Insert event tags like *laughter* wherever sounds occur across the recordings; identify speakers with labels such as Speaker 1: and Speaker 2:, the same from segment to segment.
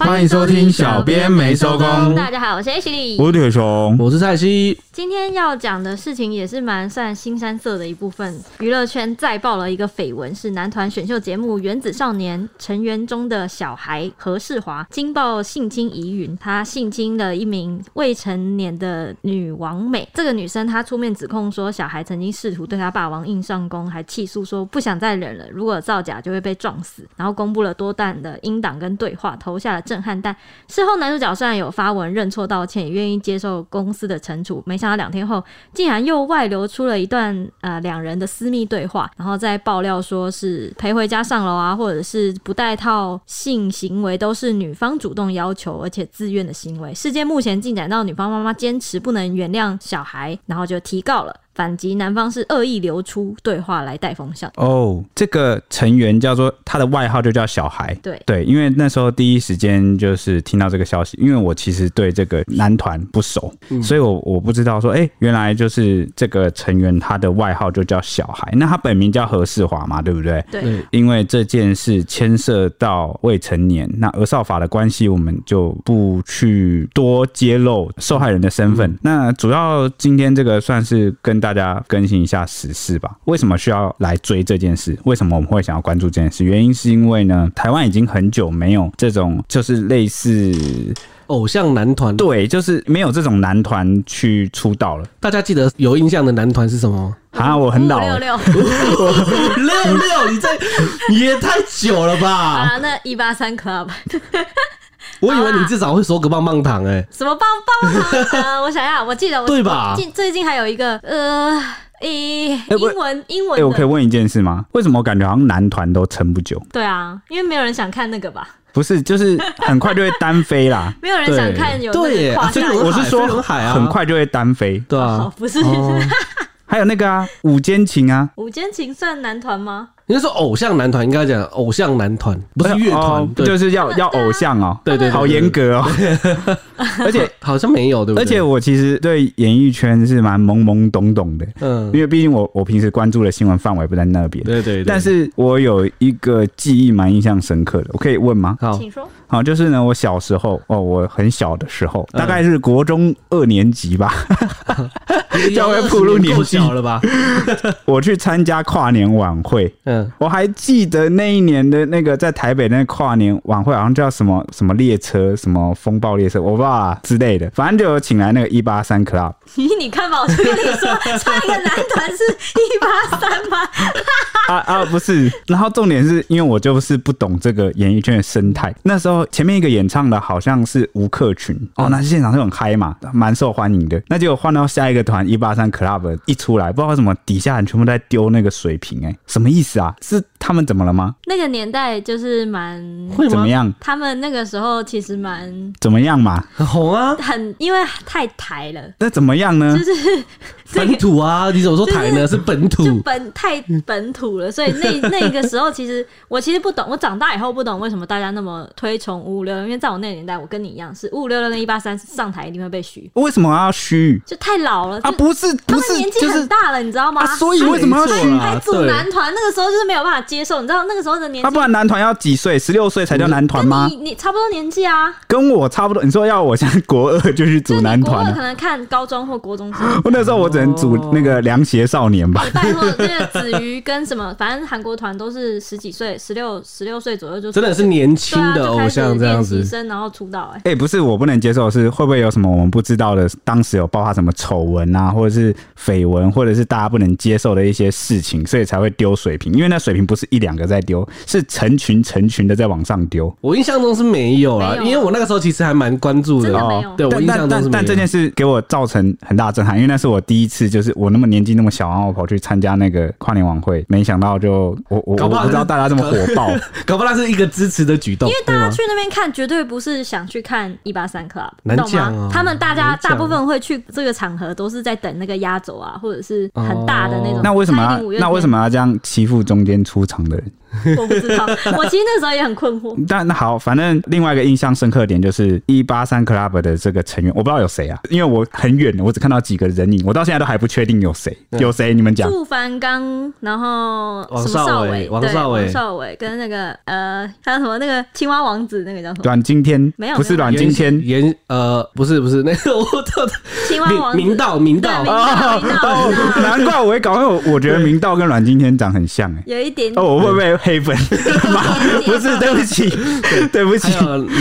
Speaker 1: 欢迎收听小编没收工。
Speaker 2: 大家好，我是 H 李，
Speaker 1: 我是铁雄，
Speaker 3: 我是蔡西。
Speaker 2: 今天要讲的事情也是蛮算新山色的一部分。娱乐圈再爆了一个绯闻，是男团选秀节目《原子少年》成员中的小孩何世华惊爆性侵疑云，他性侵了一名未成年的女王美。这个女生她出面指控说，小孩曾经试图对她霸王硬上弓，还气诉说不想再忍了，如果造假就会被撞死。然后公布了多段的音档跟对话，投下了震撼但。事后男主角虽然有发文认错道歉，也愿意接受公司的惩处，没想到两天后，竟然又外流出了一段呃两人的私密对话，然后再爆料说是陪回家上楼啊，或者是不带套性行为都是女方主动要求而且自愿的行为。事件目前进展到女方妈妈坚持不能原谅小孩，然后就提告了。反击男方是恶意流出对话来带风向。
Speaker 1: 哦，这个成员叫做他的外号就叫小孩，
Speaker 2: 对。
Speaker 1: 对，因为那时候第一时间就是听到这个消息，因为我其实对这个男团不熟，嗯、所以我我不知道说，哎、欸，原来就是这个成员他的外号就叫小孩，那他本名叫何世华嘛，对不对？
Speaker 2: 对，
Speaker 1: 因为这件事牵涉到未成年，那儿少法的关系，我们就不去多揭露受害人的身份。嗯、那主要今天这个算是跟大大家更新一下时事吧。为什么需要来追这件事？为什么我们会想要关注这件事？原因是因为呢，台湾已经很久没有这种就是类似
Speaker 3: 偶像男团，
Speaker 1: 对，就是没有这种男团去出道了。
Speaker 3: 大家记得有印象的男团是什么？
Speaker 1: 啊，我很老了，
Speaker 2: 六六 *laughs*
Speaker 3: 六六，你在你也太久了吧？
Speaker 2: 啊，那一八三 club。
Speaker 3: 我以为你至少会说个棒棒糖哎、欸，
Speaker 2: 什么棒棒糖？呃，我想想，我记得我
Speaker 3: 对吧？
Speaker 2: 近最近还有一个呃，诶，英文英文。
Speaker 1: 哎，我可以问一件事吗？为什么我感觉好像男团都撑不久？
Speaker 2: 对啊，因为没有人想看那个吧？
Speaker 1: 不是，就是很快就会单飞啦。*laughs*
Speaker 2: 没有人想看有
Speaker 3: 对，
Speaker 1: 所以我是说很快就会单飞。
Speaker 3: 对啊，
Speaker 2: 哦、不是。
Speaker 1: 哦、*laughs* 还有那个啊，五坚情啊，
Speaker 2: 五坚情算男团吗？
Speaker 3: 应该说偶像男团，应该讲偶像男团，不是乐团，
Speaker 1: 不就是要要偶像哦？对对，好严格哦。*laughs* 而且
Speaker 3: 好像没有，对不对？
Speaker 1: 而且我其实对演艺圈是蛮懵懵懂懂的，嗯，因为毕竟我我平时关注的新闻范围不在那边，
Speaker 3: 对对。
Speaker 1: 但是我有一个记忆蛮印象深刻的，我可以问吗？
Speaker 2: 好，请说。
Speaker 1: 好，就是呢，我小时候哦，我很小的时候，大概是国中二年级吧，就会步入年纪
Speaker 3: 了吧？*laughs*
Speaker 1: 我去参加跨年晚会，嗯。我还记得那一年的那个在台北那个跨年晚会，好像叫什么什么列车，什么风暴列车，我不知道啊之类的。反正就有请来那个一八三 club。
Speaker 2: 咦，你看吧，我就跟你说，唱一个男团是一八三吗？
Speaker 1: 啊啊，不是。然后重点是因为我就是不懂这个演艺圈的生态。那时候前面一个演唱的好像是吴克群哦，那现场就很嗨嘛，蛮受欢迎的。那结果换到下一个团一八三 club 一出来，不知道为什么底下人全部在丢那个水瓶，哎，什么意思啊？是他们怎么了吗？
Speaker 2: 那个年代就是蛮
Speaker 1: 会怎么样？
Speaker 2: 他们那个时候其实蛮
Speaker 1: 怎么样嘛？
Speaker 3: 很红啊，
Speaker 2: 很因为太台了。
Speaker 1: 那怎么样呢？
Speaker 2: 就是 *laughs*
Speaker 3: 本土啊！你怎么说台呢？是本土，
Speaker 2: 就本太本土了。所以那 *laughs* 那个时候，其实我其实不懂。我长大以后不懂为什么大家那么推崇五五六六，因为在我那个年代，我跟你一样是五五六六跟一八三上台一定会被虚。
Speaker 1: 为什么要虚？
Speaker 2: 就太老了
Speaker 1: 啊！不是，不是，
Speaker 2: 他们年纪很大了，你知道吗？
Speaker 1: 所以为什么要虚？
Speaker 2: 还组男团那个时候就是没有办法接受，你知道那个时候的年纪，
Speaker 1: 啊，不然男团要几岁？十六岁才叫男团吗？
Speaker 2: 你你差不多年纪啊，
Speaker 1: 跟我差不多。你说要我现在国二就去组男团，
Speaker 2: 可能看高中或国中。*laughs*
Speaker 1: 我那时候我只能组那个凉鞋少年吧。
Speaker 2: 拜托，那个子瑜跟什么，*laughs* 反正韩国团都是十几岁，十六十六岁左右就真
Speaker 3: 的是年轻的偶像这样子，
Speaker 2: 生然后出道。哎，
Speaker 1: 哎，不是，我不能接受是会不会有什么我们不知道的？当时有爆发什么丑闻啊，或者是绯闻，或者是大家不能接受的一些事情，所以才会丢水瓶。因为那水瓶不是一两个在丢，是成群成群的在往上丢。
Speaker 3: 我印象中是没有啊，因为我那个时候其实还蛮关注的。
Speaker 2: 哦，
Speaker 3: 对，我印象中是没有。
Speaker 1: 但这件事给我造成很大震撼，因为那是我第一次，就是我那么年纪那么小，然后我跑去参加那个跨年晚会，没想到就我我我不知道大家这么火爆，*laughs*
Speaker 3: 搞不好是一个支持的举动。
Speaker 2: 因为大家去那边看，绝对不是想去看一八三 club，
Speaker 3: 难讲啊。
Speaker 2: 他们大家大部分会去这个场合，都是在等那个压轴啊，或者是很大的那种。
Speaker 1: 那为什么要那为什么要这样欺负中间出场的人？*laughs*
Speaker 2: 我不知道，我其实那时候也很困惑。
Speaker 1: 但那好，反正另外一个印象深刻的点就是一八三 Club 的这个成员，我不知道有谁啊，因为我很远，我只看到几个人影，我到现在都还不确定有谁，有谁？你们讲？
Speaker 2: 杜凡刚，然后
Speaker 3: 王少伟，王少伟，
Speaker 2: 王少伟跟那个呃，还有什么那个青蛙王子，那个叫什么？
Speaker 1: 阮经天？
Speaker 2: 没有，
Speaker 1: 不是阮经天，
Speaker 3: 严呃，不是不是 *laughs* 那个，我操，
Speaker 2: 青蛙王子，
Speaker 3: 明道明道
Speaker 1: 哦，难怪我会搞，因为我觉得明道跟阮经天长很像哎，
Speaker 2: 有一点
Speaker 1: 哦，我会不会黑粉？*laughs* 不是，对不起，对不起。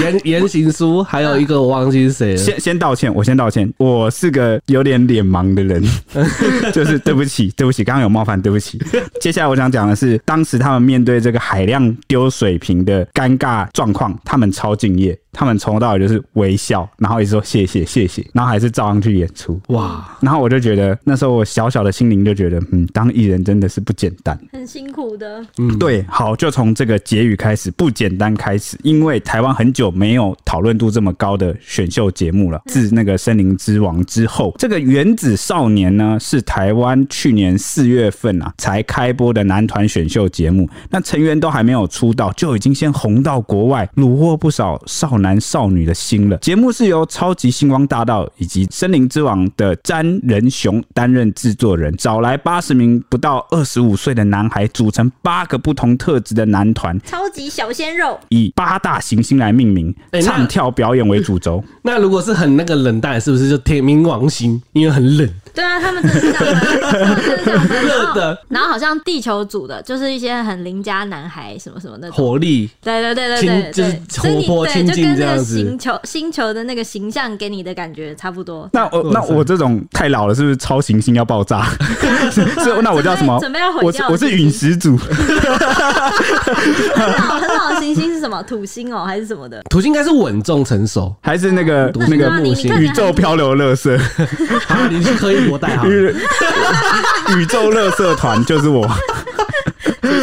Speaker 3: 言言行书，还有一个我忘记是谁了。
Speaker 1: 先先道歉，我先道歉。我是个有点脸盲的人，*laughs* 就是对不起，对不起，刚刚有冒犯，对不起。接下来我想讲的是，当时他们面对这个海量丢水瓶的尴尬状况，他们超敬业。他们从头到尾就是微笑，然后一直说谢谢谢谢，然后还是照样去演出哇！然后我就觉得那时候我小小的心灵就觉得，嗯，当艺人真的是不简单，
Speaker 2: 很辛苦的。
Speaker 1: 嗯，对，好，就从这个结语开始，不简单开始，因为台湾很久没有讨论度这么高的选秀节目了。自那个《森林之王》之后，这个《原子少年》呢是台湾去年四月份啊才开播的男团选秀节目，那成员都还没有出道，就已经先红到国外，虏获不少少男少女的心了。节目是由超级星光大道以及森林之王的詹仁雄担任制作人，找来八十名不到二十五岁的男孩，组成八个不同特质的男团，
Speaker 2: 超级小鲜肉，
Speaker 1: 以八大行星来命名，唱跳表演为主轴。*laughs*
Speaker 3: 那如果是很那个冷淡，是不是就天冥王星？因为很冷。
Speaker 2: 对啊，他们真的是这样 *laughs* 的，热的。然后好像地球组的，就是一些很邻家男孩，什么什么的，
Speaker 3: 活力。
Speaker 2: 对对对对对，
Speaker 3: 就是活泼亲近这样子。
Speaker 2: 星球星球的那个形象给你的感觉差不多。
Speaker 1: 那我那我这种太老了，是不是超行星要爆炸？*laughs* 所以那我叫什么？*laughs*
Speaker 2: 准备要毁掉。
Speaker 1: 我是陨石组。*laughs*
Speaker 2: 很老很老的行星是什么？土星哦，还是什么的？
Speaker 3: 土星应该是稳重成熟，
Speaker 1: 还是那个那个木星？宇宙漂流乐色。
Speaker 3: 好，你是可以多带哈。
Speaker 1: 宇宙乐色团就是我，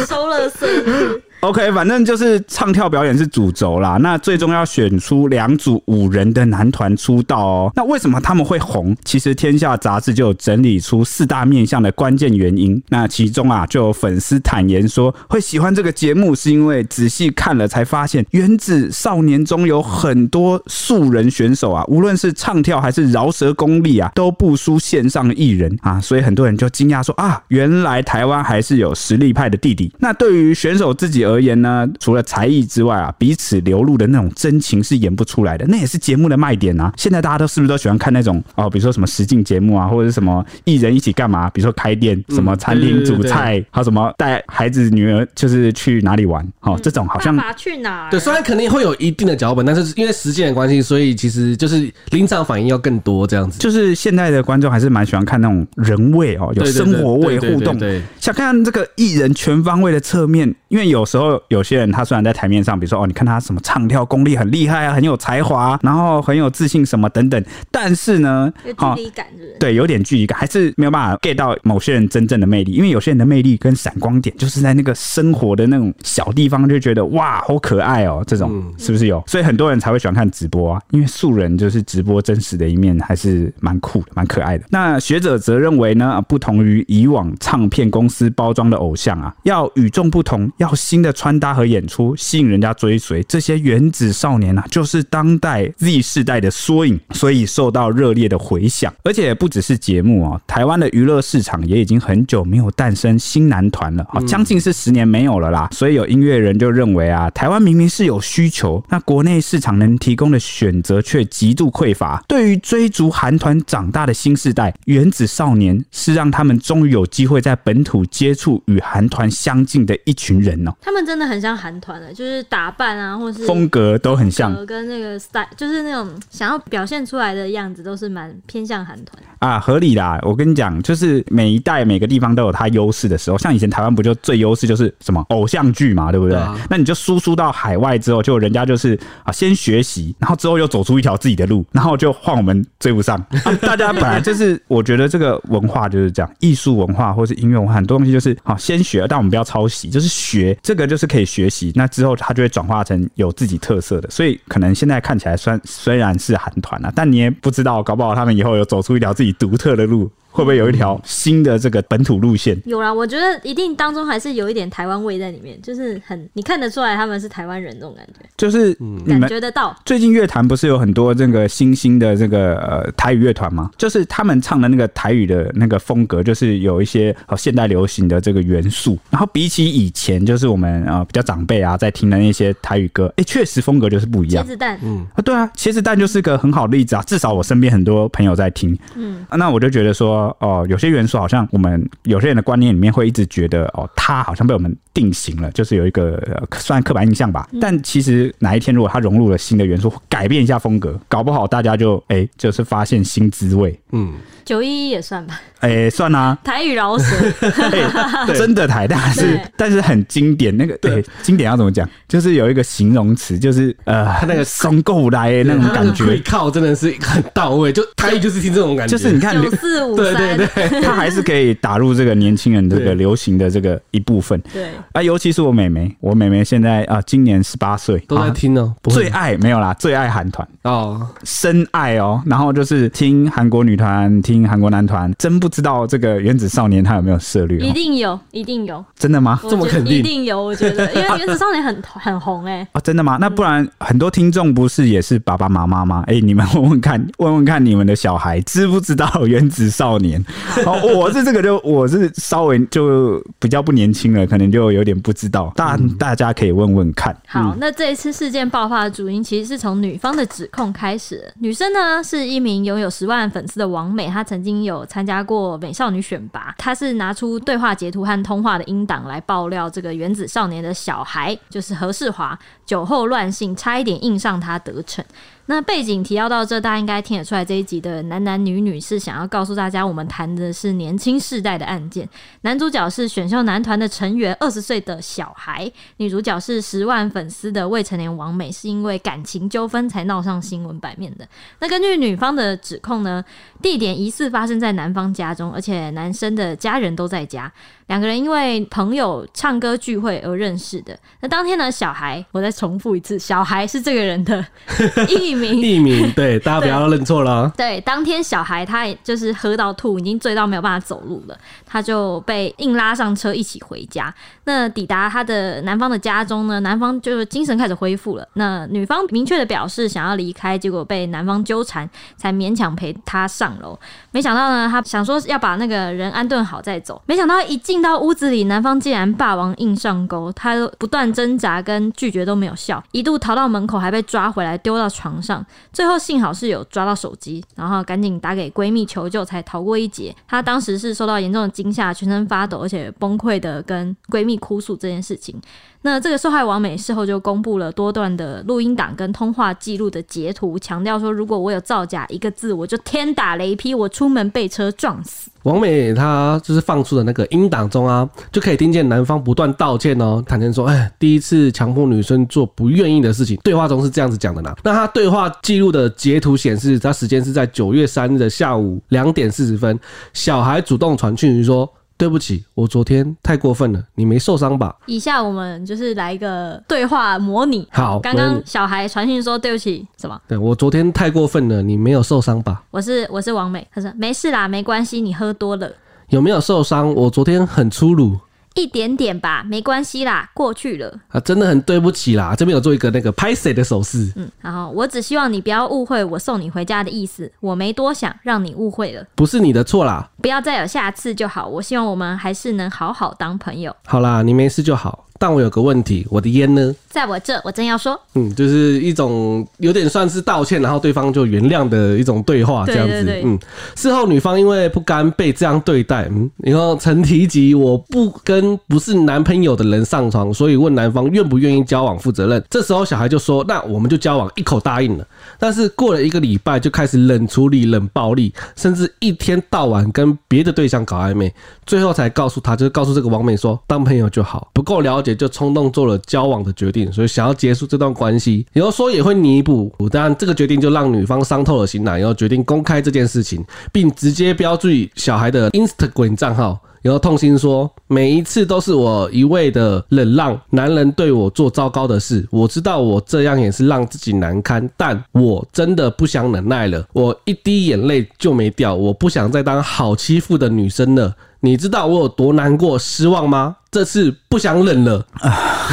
Speaker 2: 收垃圾。
Speaker 1: OK，反正就是唱跳表演是主轴啦。那最终要选出两组五人的男团出道哦。那为什么他们会红？其实天下杂志就有整理出四大面向的关键原因。那其中啊，就有粉丝坦言说，会喜欢这个节目是因为仔细看了才发现，原子少年中有很多素人选手啊，无论是唱跳还是饶舌功力啊，都不输线上艺人啊。所以很多人就惊讶说啊，原来台湾还是有实力派的弟弟。那对于选手自己而言呢，除了才艺之外啊，彼此流露的那种真情是演不出来的，那也是节目的卖点啊。现在大家都是不是都喜欢看那种哦，比如说什么实境节目啊，或者是什么艺人一起干嘛？比如说开店，什么餐厅煮菜，还有什么带孩子女儿就是去哪里玩？哦，这种好像
Speaker 2: 去哪？
Speaker 3: 对，虽然肯定会有一定的脚本，但是因为时间的关系，所以其实就是临场反应要更多这样子。
Speaker 1: 就是现在的观众还是蛮喜欢看那种人味哦，有生活味互动，对，想看看这个艺人全方位的侧面，因为有时候有。些人他虽然在台面上，比如说哦，你看他什么唱跳功力很厉害啊，很有才华，然后很有自信什么等等，但是呢，
Speaker 2: 有距离感？
Speaker 1: 对，有点距离感，还是没有办法 get 到某些人真正的魅力。因为有些人的魅力跟闪光点，就是在那个生活的那种小地方，就觉得哇，好可爱哦，这种是不是有？所以很多人才会喜欢看直播啊，因为素人就是直播真实的一面，还是蛮酷的，蛮可爱的。那学者则认为呢，不同于以往唱片公司包装的偶像啊，要与众不同，要新的穿搭。和演出吸引人家追随，这些原子少年啊，就是当代 Z 世代的缩影，所以受到热烈的回响。而且不只是节目哦，台湾的娱乐市场也已经很久没有诞生新男团了啊，将近是十年没有了啦。所以有音乐人就认为啊，台湾明明是有需求，那国内市场能提供的选择却极度匮乏。对于追逐韩团长大的新世代，原子少年是让他们终于有机会在本土接触与韩团相近的一群人哦。
Speaker 2: 他们真的很。像韩团的，就是打扮啊，或是
Speaker 1: 风格都很像，
Speaker 2: 跟那个 style，就是那种想要表现出来的样子，都是蛮偏向韩团
Speaker 1: 啊，合理啦。我跟你讲，就是每一代每个地方都有它优势的时候，像以前台湾不就最优势就是什么偶像剧嘛，对不对？那你就输出到海外之后，就人家就是啊，先学习，然后之后又走出一条自己的路，然后就换我们追不上。*laughs* 啊、大家本来就是，我觉得这个文化就是这样，艺术文化或是音乐文化，很多东西就是好先学，但我们不要抄袭，就是学学这个就是可以。学习那之后，他就会转化成有自己特色的，所以可能现在看起来虽虽然是韩团啊，但你也不知道，搞不好他们以后有走出一条自己独特的路。会不会有一条新的这个本土路线？
Speaker 2: 有啦，我觉得一定当中还是有一点台湾味在里面，就是很你看得出来他们是台湾人那种感觉，
Speaker 1: 就是你
Speaker 2: 觉得到。
Speaker 1: 最近乐坛不是有很多这个新兴的这个呃台语乐团吗？就是他们唱的那个台语的那个风格，就是有一些呃现代流行的这个元素。然后比起以前，就是我们呃比较长辈啊在听的那些台语歌，哎，确实风格就是不一样。
Speaker 2: 茄子蛋，
Speaker 1: 嗯啊，对啊，茄子蛋就是个很好的例子啊。至少我身边很多朋友在听，嗯，那我就觉得说，哦，有些元素好像我们有些人的观念里面会一直觉得，哦，它好像被我们定型了，就是有一个算刻板印象吧。但其实哪一天如果它融入了新的元素，改变一下风格，搞不好大家就哎，就是发现新滋味。嗯，
Speaker 2: 九一一也算吧。
Speaker 1: 哎，算啊，
Speaker 2: 台语饶舌，*laughs*
Speaker 1: 真的台，但是但是很经典。那个对，经典要怎么讲？就是有一个形容词，就是呃，他那个松够来那种感觉，
Speaker 3: 靠，真的是很到位。就台语就是听这种感觉，
Speaker 1: 就是你看
Speaker 2: 九四五三，
Speaker 3: 对对对，*laughs*
Speaker 1: 他还是可以打入这个年轻人这个流行的这个一部分。
Speaker 2: 对
Speaker 1: 啊，尤其是我妹妹，我妹妹现在啊，今年十八岁，
Speaker 3: 都在听哦。
Speaker 1: 最爱没有啦，最爱韩团
Speaker 3: 哦，
Speaker 1: 深爱哦。然后就是听韩国女团，听韩国男团，真不知道这个。原子少年他有没有涉猎？
Speaker 2: 一定有，一定有。
Speaker 1: 真的吗？
Speaker 3: 这么肯定？
Speaker 2: 一定有，我觉得，*laughs* 因为原子少年很很红哎、欸。
Speaker 1: 哦，真的吗？那不然很多听众不是也是爸爸妈妈吗？哎、欸，你们问问看，问问看你们的小孩知不知道原子少年？哦，*laughs* 我是这个就我是稍微就比较不年轻了，可能就有点不知道。但大家可以问问看。
Speaker 2: 好，那这一次事件爆发的主因其实是从女方的指控开始。女生呢是一名拥有十万粉丝的王美，她曾经有参加过美少女选。拔，她是拿出对话截图和通话的音档来爆料，这个原子少年的小孩就是何世华酒后乱性，差一点硬上他得逞。那背景提要到这，大家应该听得出来，这一集的男男女女是想要告诉大家，我们谈的是年轻世代的案件。男主角是选秀男团的成员，二十岁的小孩；女主角是十万粉丝的未成年王美，是因为感情纠纷才闹上新闻版面的。那根据女方的指控呢，地点疑似发生在男方家中，而且男生的家人都在家。两个人因为朋友唱歌聚会而认识的。那当天呢，小孩，我再重复一次，小孩是这个人的 *laughs* 艺名。
Speaker 3: 艺名，对，大家不要认错了。
Speaker 2: 对，当天小孩他也就是喝到吐，已经醉到没有办法走路了，他就被硬拉上车一起回家。那抵达他的男方的家中呢，男方就是精神开始恢复了。那女方明确的表示想要离开，结果被男方纠缠，才勉强陪他上楼。没想到呢，他想说要把那个人安顿好再走，没想到一进。进到屋子里，男方竟然霸王硬上钩，他不断挣扎跟拒绝都没有效，一度逃到门口，还被抓回来丢到床上。上最后幸好是有抓到手机，然后赶紧打给闺蜜求救，才逃过一劫。她当时是受到严重的惊吓，全身发抖，而且崩溃的跟闺蜜哭诉这件事情。那这个受害王美事后就公布了多段的录音档跟通话记录的截图，强调说如果我有造假一个字，我就天打雷劈，我出门被车撞死。
Speaker 3: 王美她就是放出的那个音档中啊，就可以听见男方不断道歉哦，坦诚说，哎，第一次强迫女生做不愿意的事情。对话中是这样子讲的呢。那他对话记录的截图显示，他时间是在九月三日的下午两点四十分，小孩主动传讯说。对不起，我昨天太过分了，你没受伤吧？
Speaker 2: 以下我们就是来一个对话模拟。
Speaker 3: 好，
Speaker 2: 刚刚小孩传讯说对不起，什么？
Speaker 3: 对，我昨天太过分了，你没有受伤吧？
Speaker 2: 我是我是王美，他说没事啦，没关系，你喝多了。
Speaker 3: 有没有受伤？我昨天很粗鲁。
Speaker 2: 一点点吧，没关系啦，过去了。
Speaker 3: 啊，真的很对不起啦，这边有做一个那个拍谁的手势。
Speaker 2: 嗯，然后我只希望你不要误会我送你回家的意思，我没多想，让你误会了。
Speaker 3: 不是你的错啦，
Speaker 2: 不要再有下次就好。我希望我们还是能好好当朋友。
Speaker 3: 好啦，你没事就好。但我有个问题，我的烟呢？
Speaker 2: 在我这，我正要说。
Speaker 3: 嗯，就是一种有点算是道歉，然后对方就原谅的一种对话，这样子。嗯，事后女方因为不甘被这样对待，嗯，然后曾提及我不跟不是男朋友的人上床，所以问男方愿不愿意交往负责任。这时候小孩就说：“那我们就交往。”一口答应了。但是过了一个礼拜，就开始冷处理、冷暴力，甚至一天到晚跟别的对象搞暧昧。最后才告诉他，就是告诉这个网美说：“当朋友就好，不够了解。”就冲动做了交往的决定，所以想要结束这段关系，然后说也会弥补。当然，这个决定就让女方伤透了心了，然后决定公开这件事情，并直接标注小孩的 Instagram 账号。然后痛心说：“每一次都是我一味的忍让，男人对我做糟糕的事，我知道我这样也是让自己难堪，但我真的不想忍耐了，我一滴眼泪就没掉，我不想再当好欺负的女生了。你知道我有多难过、失望吗？这次不想忍了。”啊，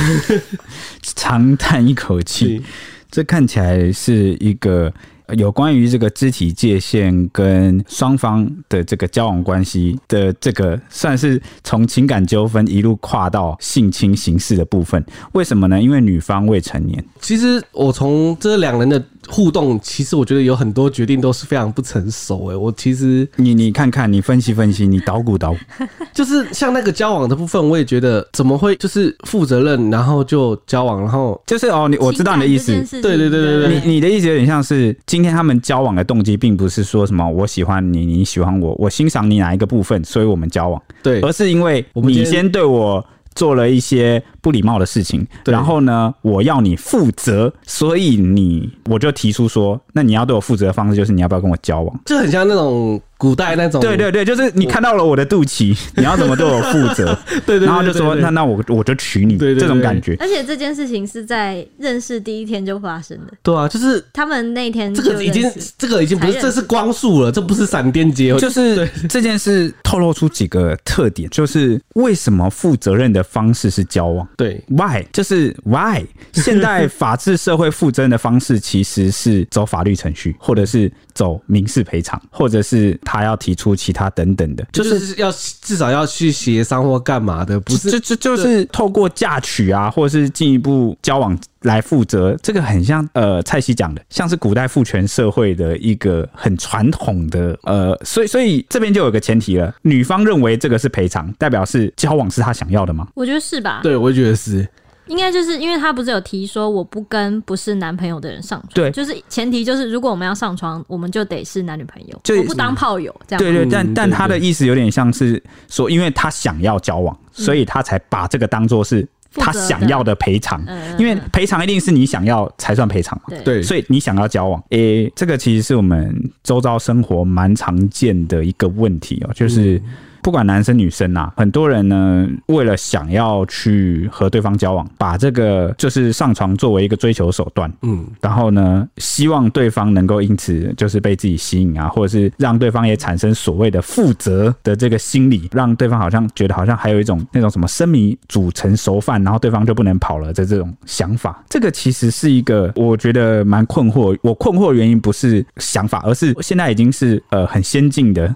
Speaker 1: 长叹一口气，*laughs* 这看起来是一个。有关于这个肢体界限跟双方的这个交往关系的这个，算是从情感纠纷一路跨到性侵刑事的部分。为什么呢？因为女方未成年。
Speaker 3: 其实我从这两人的。互动其实我觉得有很多决定都是非常不成熟哎，我其实
Speaker 1: 你你看看你分析分析，你捣鼓捣鼓，*laughs*
Speaker 3: 就是像那个交往的部分，我也觉得怎么会就是负责任，然后就交往，然后
Speaker 1: 就是哦，你我知道你的意思，
Speaker 3: 对对对对对，
Speaker 1: 你你的意思有点像是今天他们交往的动机并不是说什么我喜欢你，你喜欢我，我欣赏你哪一个部分，所以我们交往，
Speaker 3: 对，
Speaker 1: 而是因为你先对我。做了一些不礼貌的事情，然后呢，我要你负责，所以你我就提出说，那你要对我负责的方式就是你要不要跟我交往？
Speaker 3: 就很像那种。古代那种，
Speaker 1: 对对对，就是你看到了我的肚脐，你要怎么对我
Speaker 3: 负责？*laughs* 对，对，
Speaker 1: 然后就说那那我我就娶你，对对对对，这种感觉。
Speaker 2: 而且这件事情是在认识第一天就发生的。
Speaker 3: 对啊，就是
Speaker 2: 他们那天
Speaker 3: 这个已经这个已经不是这是光速了，这不是闪电结婚。
Speaker 1: 就是 *laughs* 这件事透露出几个特点，就是为什么负责任的方式是交往？
Speaker 3: 对
Speaker 1: ，Why？就是 Why？现代法治社会负责任的方式其实是走法律程序，或者是走民事赔偿，或者是。他要提出其他等等的，
Speaker 3: 就是要至少要去协商或干嘛的，不是
Speaker 1: 就就就是透过嫁娶啊，或者是进一步交往来负责。这个很像呃蔡西讲的，像是古代父权社会的一个很传统的呃，所以所以这边就有个前提了，女方认为这个是赔偿，代表是交往是他想要的吗？
Speaker 2: 我觉得是吧？
Speaker 3: 对，我也觉得是。
Speaker 2: 应该就是因为他不是有提说我不跟不是男朋友的人上床，
Speaker 1: 对，
Speaker 2: 就是前提就是如果我们要上床，我们就得是男女朋友，就我不当炮友这样。
Speaker 1: 对对，但但他的意思有点像是说，因为他想要交往，所以他才把这个当做是他想要的赔偿，因为赔偿一定是你想要才算赔偿嘛。
Speaker 3: 对，
Speaker 1: 所以你想要交往，诶、欸，这个其实是我们周遭生活蛮常见的一个问题哦，就是。不管男生女生啊，很多人呢，为了想要去和对方交往，把这个就是上床作为一个追求手段，嗯，然后呢，希望对方能够因此就是被自己吸引啊，或者是让对方也产生所谓的负责的这个心理，让对方好像觉得好像还有一种那种什么生米煮成熟饭，然后对方就不能跑了的这种想法。这个其实是一个我觉得蛮困惑。我困惑的原因不是想法，而是现在已经是呃很先进的，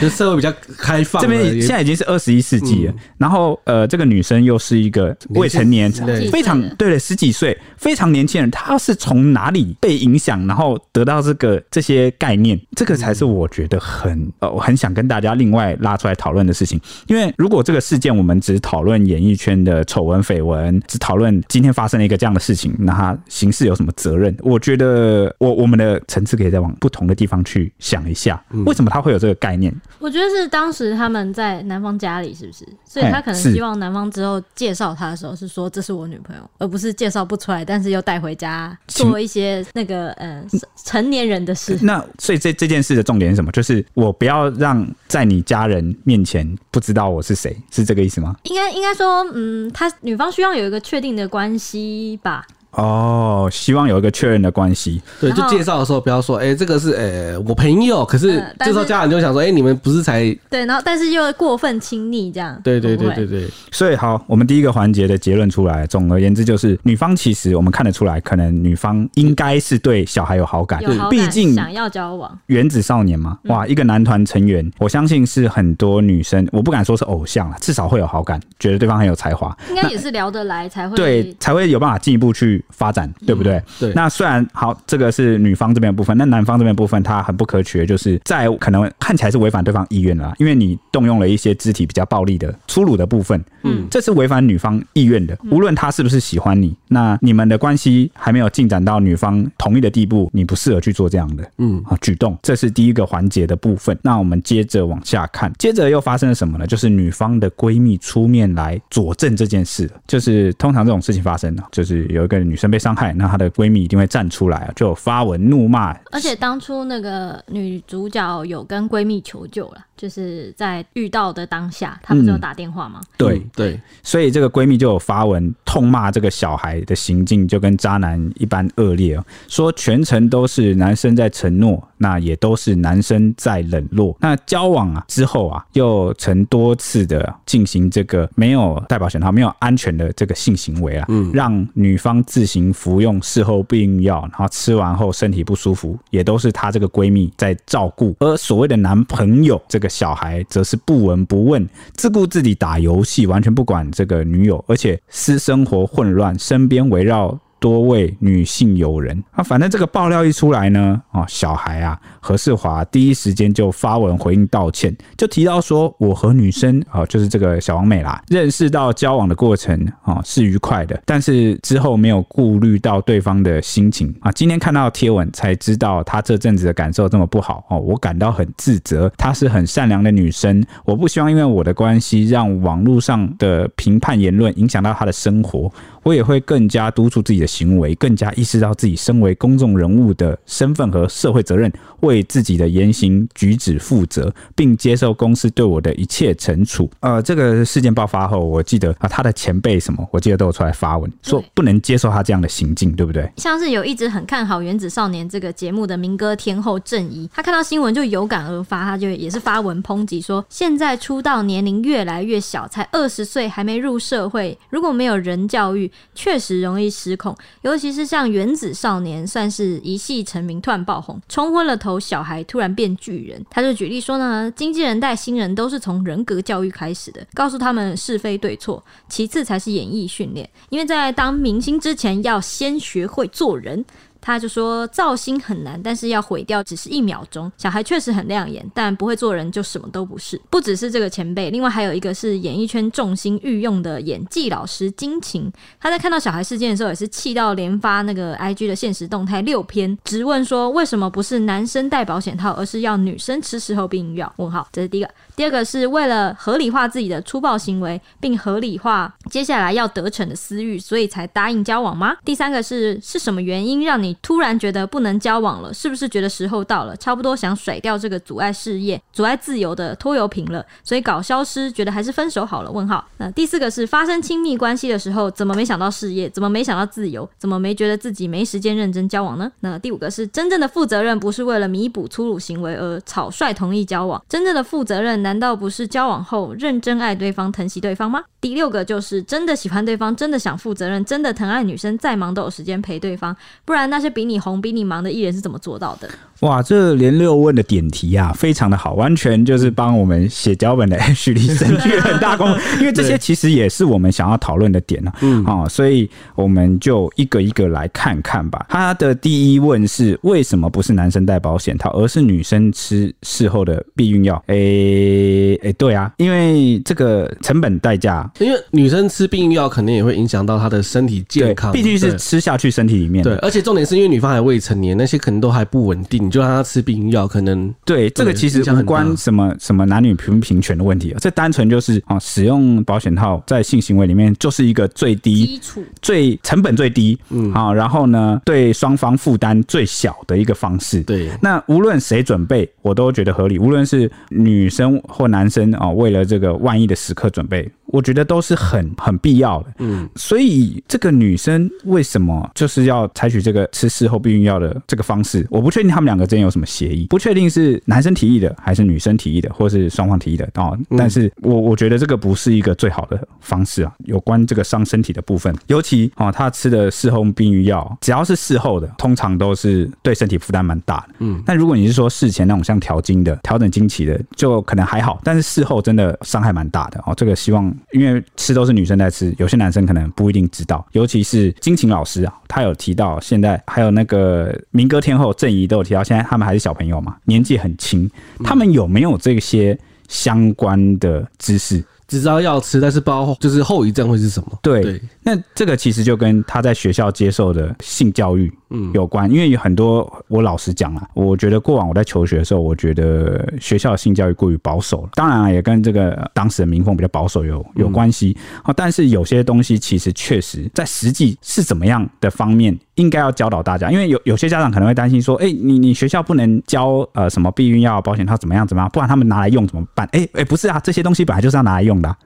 Speaker 3: 就社会比较开。
Speaker 1: 这边现在已经是二十一世纪了，嗯、然后呃，这个女生又是一个未成年，非常对了十几岁，非常年轻人，她是从哪里被影响，然后得到这个这些概念？这个才是我觉得很呃，我很想跟大家另外拉出来讨论的事情。因为如果这个事件我们只讨论演艺圈的丑闻绯闻，只讨论今天发生了一个这样的事情，那他刑事有什么责任？我觉得我我们的层次可以再往不同的地方去想一下，为什么他会有这个概念？
Speaker 2: 我觉得是当时。他们在男方家里是不是？所以他可能希望男方之后介绍他的时候是说，这是我女朋友，而不是介绍不出来，但是又带回家做一些那个呃成年人的事。
Speaker 1: 那所以这这件事的重点是什么？就是我不要让在你家人面前不知道我是谁，是这个意思吗？
Speaker 2: 应该应该说，嗯，他女方需要有一个确定的关系吧。
Speaker 1: 哦，希望有一个确认的关系。
Speaker 3: 对，就介绍的时候不要说，哎、欸，这个是哎、欸、我朋友。可是这时候家长就想说，哎、欸，你们不是才
Speaker 2: 对，然后但是又过分亲昵这样。
Speaker 3: 对对对对对。
Speaker 1: 所以好，我们第一个环节的结论出来，总而言之就是，女方其实我们看得出来，可能女方应该是对小孩有好感，对，毕竟
Speaker 2: 想要交往。
Speaker 1: 原子少年嘛，哇，一个男团成员，我相信是很多女生，我不敢说是偶像了，至少会有好感，觉得对方很有才华，
Speaker 2: 应该也是聊得来才会
Speaker 1: 对，才会有办法进一步去发展，对不对？嗯、对。那虽然好，这个是女方这边的部分，那男方这边部分他很不可取的，就是在可能看起来是违反对方意愿的啦，因为你动用了一些肢体比较暴力的粗鲁的部分，嗯，这是违反女方意愿的。无论他是不是喜欢你，那你们的关系还没有进展到女方同意的地步，你不适合去做这样的，嗯，啊举动。这是第一个环节的部分。那我们接着往下看，接着又发生了什么呢？就是女方的闺蜜出面来佐证这件事，就是通常这种事情发生呢，就是有一个女。女生被伤害，那她的闺蜜一定会站出来啊，就发文怒骂。
Speaker 2: 而且当初那个女主角有跟闺蜜求救了，就是在遇到的当下，她不是有打电话吗？
Speaker 1: 嗯、对、嗯、
Speaker 3: 对，
Speaker 1: 所以这个闺蜜就有发文痛骂这个小孩的行径就跟渣男一般恶劣哦，说全程都是男生在承诺，那也都是男生在冷落。那交往啊之后啊，又曾多次的进行这个没有戴保险套、没有安全的这个性行为啊，嗯，让女方自行服用事后避孕药，然后吃完后身体不舒服，也都是她这个闺蜜在照顾。而所谓的男朋友这个小孩，则是不闻不问，自顾自己打游戏，完全不管这个女友，而且私生活混乱，身边围绕。多位女性友人啊，反正这个爆料一出来呢，啊，小孩啊，何世华第一时间就发文回应道歉，就提到说，我和女生啊，就是这个小王美啦，认识到交往的过程啊是愉快的，但是之后没有顾虑到对方的心情啊。今天看到贴文才知道她这阵子的感受这么不好哦，我感到很自责。她是很善良的女生，我不希望因为我的关系让网络上的评判言论影响到她的生活。我也会更加督促自己的行为，更加意识到自己身为公众人物的身份和社会责任，为自己的言行举止负责，并接受公司对我的一切惩处。呃，这个事件爆发后，我记得啊，他的前辈什么，我记得都有出来发文，说不能接受他这样的行径，对不对？
Speaker 2: 像是有一直很看好《原子少年》这个节目的民歌天后郑怡，他看到新闻就有感而发，他就也是发文抨击说，现在出道年龄越来越小，才二十岁，还没入社会，如果没有人教育。确实容易失控，尤其是像原子少年，算是一系成名，突然爆红，冲昏了头，小孩突然变巨人。他就举例说呢，经纪人带新人都是从人格教育开始的，告诉他们是非对错，其次才是演艺训练，因为在当明星之前，要先学会做人。他就说造星很难，但是要毁掉只是一秒钟。小孩确实很亮眼，但不会做人就什么都不是。不只是这个前辈，另外还有一个是演艺圈众星御用的演技老师金晴。他在看到小孩事件的时候，也是气到连发那个 IG 的限时动态六篇，质问说为什么不是男生戴保险套，而是要女生吃事后避孕药？问号，这是第一个。第二个是为了合理化自己的粗暴行为，并合理化接下来要得逞的私欲，所以才答应交往吗？第三个是是什么原因让你突然觉得不能交往了？是不是觉得时候到了，差不多想甩掉这个阻碍事业、阻碍自由的拖油瓶了？所以搞消失，觉得还是分手好了？问号。那第四个是发生亲密关系的时候，怎么没想到事业？怎么没想到自由？怎么没觉得自己没时间认真交往呢？那第五个是真正的负责任，不是为了弥补粗鲁行为而草率同意交往，真正的负责任。难道不是交往后认真爱对方、疼惜对方吗？第六个就是真的喜欢对方，真的想负责任，真的疼爱女生，再忙都有时间陪对方。不然那些比你红、比你忙的艺人是怎么做到的？
Speaker 1: 哇，这连六问的点题啊，非常的好，完全就是帮我们写脚本的 *laughs* 徐立省去很大功。因为这些其实也是我们想要讨论的点呢、啊。嗯啊，所以我们就一个一个来看看吧。他的第一问是为什么不是男生戴保险套，而是女生吃事后的避孕药？诶、欸、诶、对啊，因为这个成本代价，
Speaker 3: 因为女生吃避孕药肯定也会影响到她的身体健康，
Speaker 1: 毕竟是吃下去身体里面。
Speaker 3: 对，而且重点是因为女方还未成年，那些可能都还不稳定。就让她吃避孕药，可能
Speaker 1: 对这个其实无关什么什么男女平不平权的问题啊，这单纯就是啊，使用保险套在性行为里面就是一个最低基础、最成本最低，嗯啊，然后呢，对双方负担最小的一个方式。对，那无论谁准备，我都觉得合理。无论是女生或男生啊，为了这个万一的时刻准备。我觉得都是很很必要的，嗯，所以这个女生为什么就是要采取这个吃事后避孕药的这个方式？我不确定他们两个之间有什么协议，不确定是男生提议的还是女生提议的，或是双方提议的哦。但是我我觉得这个不是一个最好的方式啊。有关这个伤身体的部分，尤其哦，他吃的事后避孕药，只要是事后的，通常都是对身体负担蛮大的，嗯。但如果你是说事前那种像调经的、调整经期的，就可能还好，但是事后真的伤害蛮大的哦。这个希望。因为吃都是女生在吃，有些男生可能不一定知道。尤其是金琴老师啊，他有提到，现在还有那个民歌天后郑怡都有提到，现在他们还是小朋友嘛，年纪很轻，他们有没有这些相关的知识？
Speaker 3: 只知道要吃，但是不知道就是后遗症会是什么。
Speaker 1: 对，对那这个其实就跟他在学校接受的性教育嗯有关，
Speaker 3: 嗯、
Speaker 1: 因为有很多我老实讲啊，我觉得过往我在求学的时候，我觉得学校的性教育过于保守了，当然也跟这个当时的民风比较保守有有关系啊。但是有些东西其实确实在实际是怎么样的方面，应该要教导大家，因为有有些家长可能会担心说，哎、欸，你你学校不能教呃什么避孕药、保险套怎么样怎么样，不然他们拿来用怎么办？哎、欸、哎、欸，不是啊，这些东西本来就是要拿来用的、*laughs* 啊。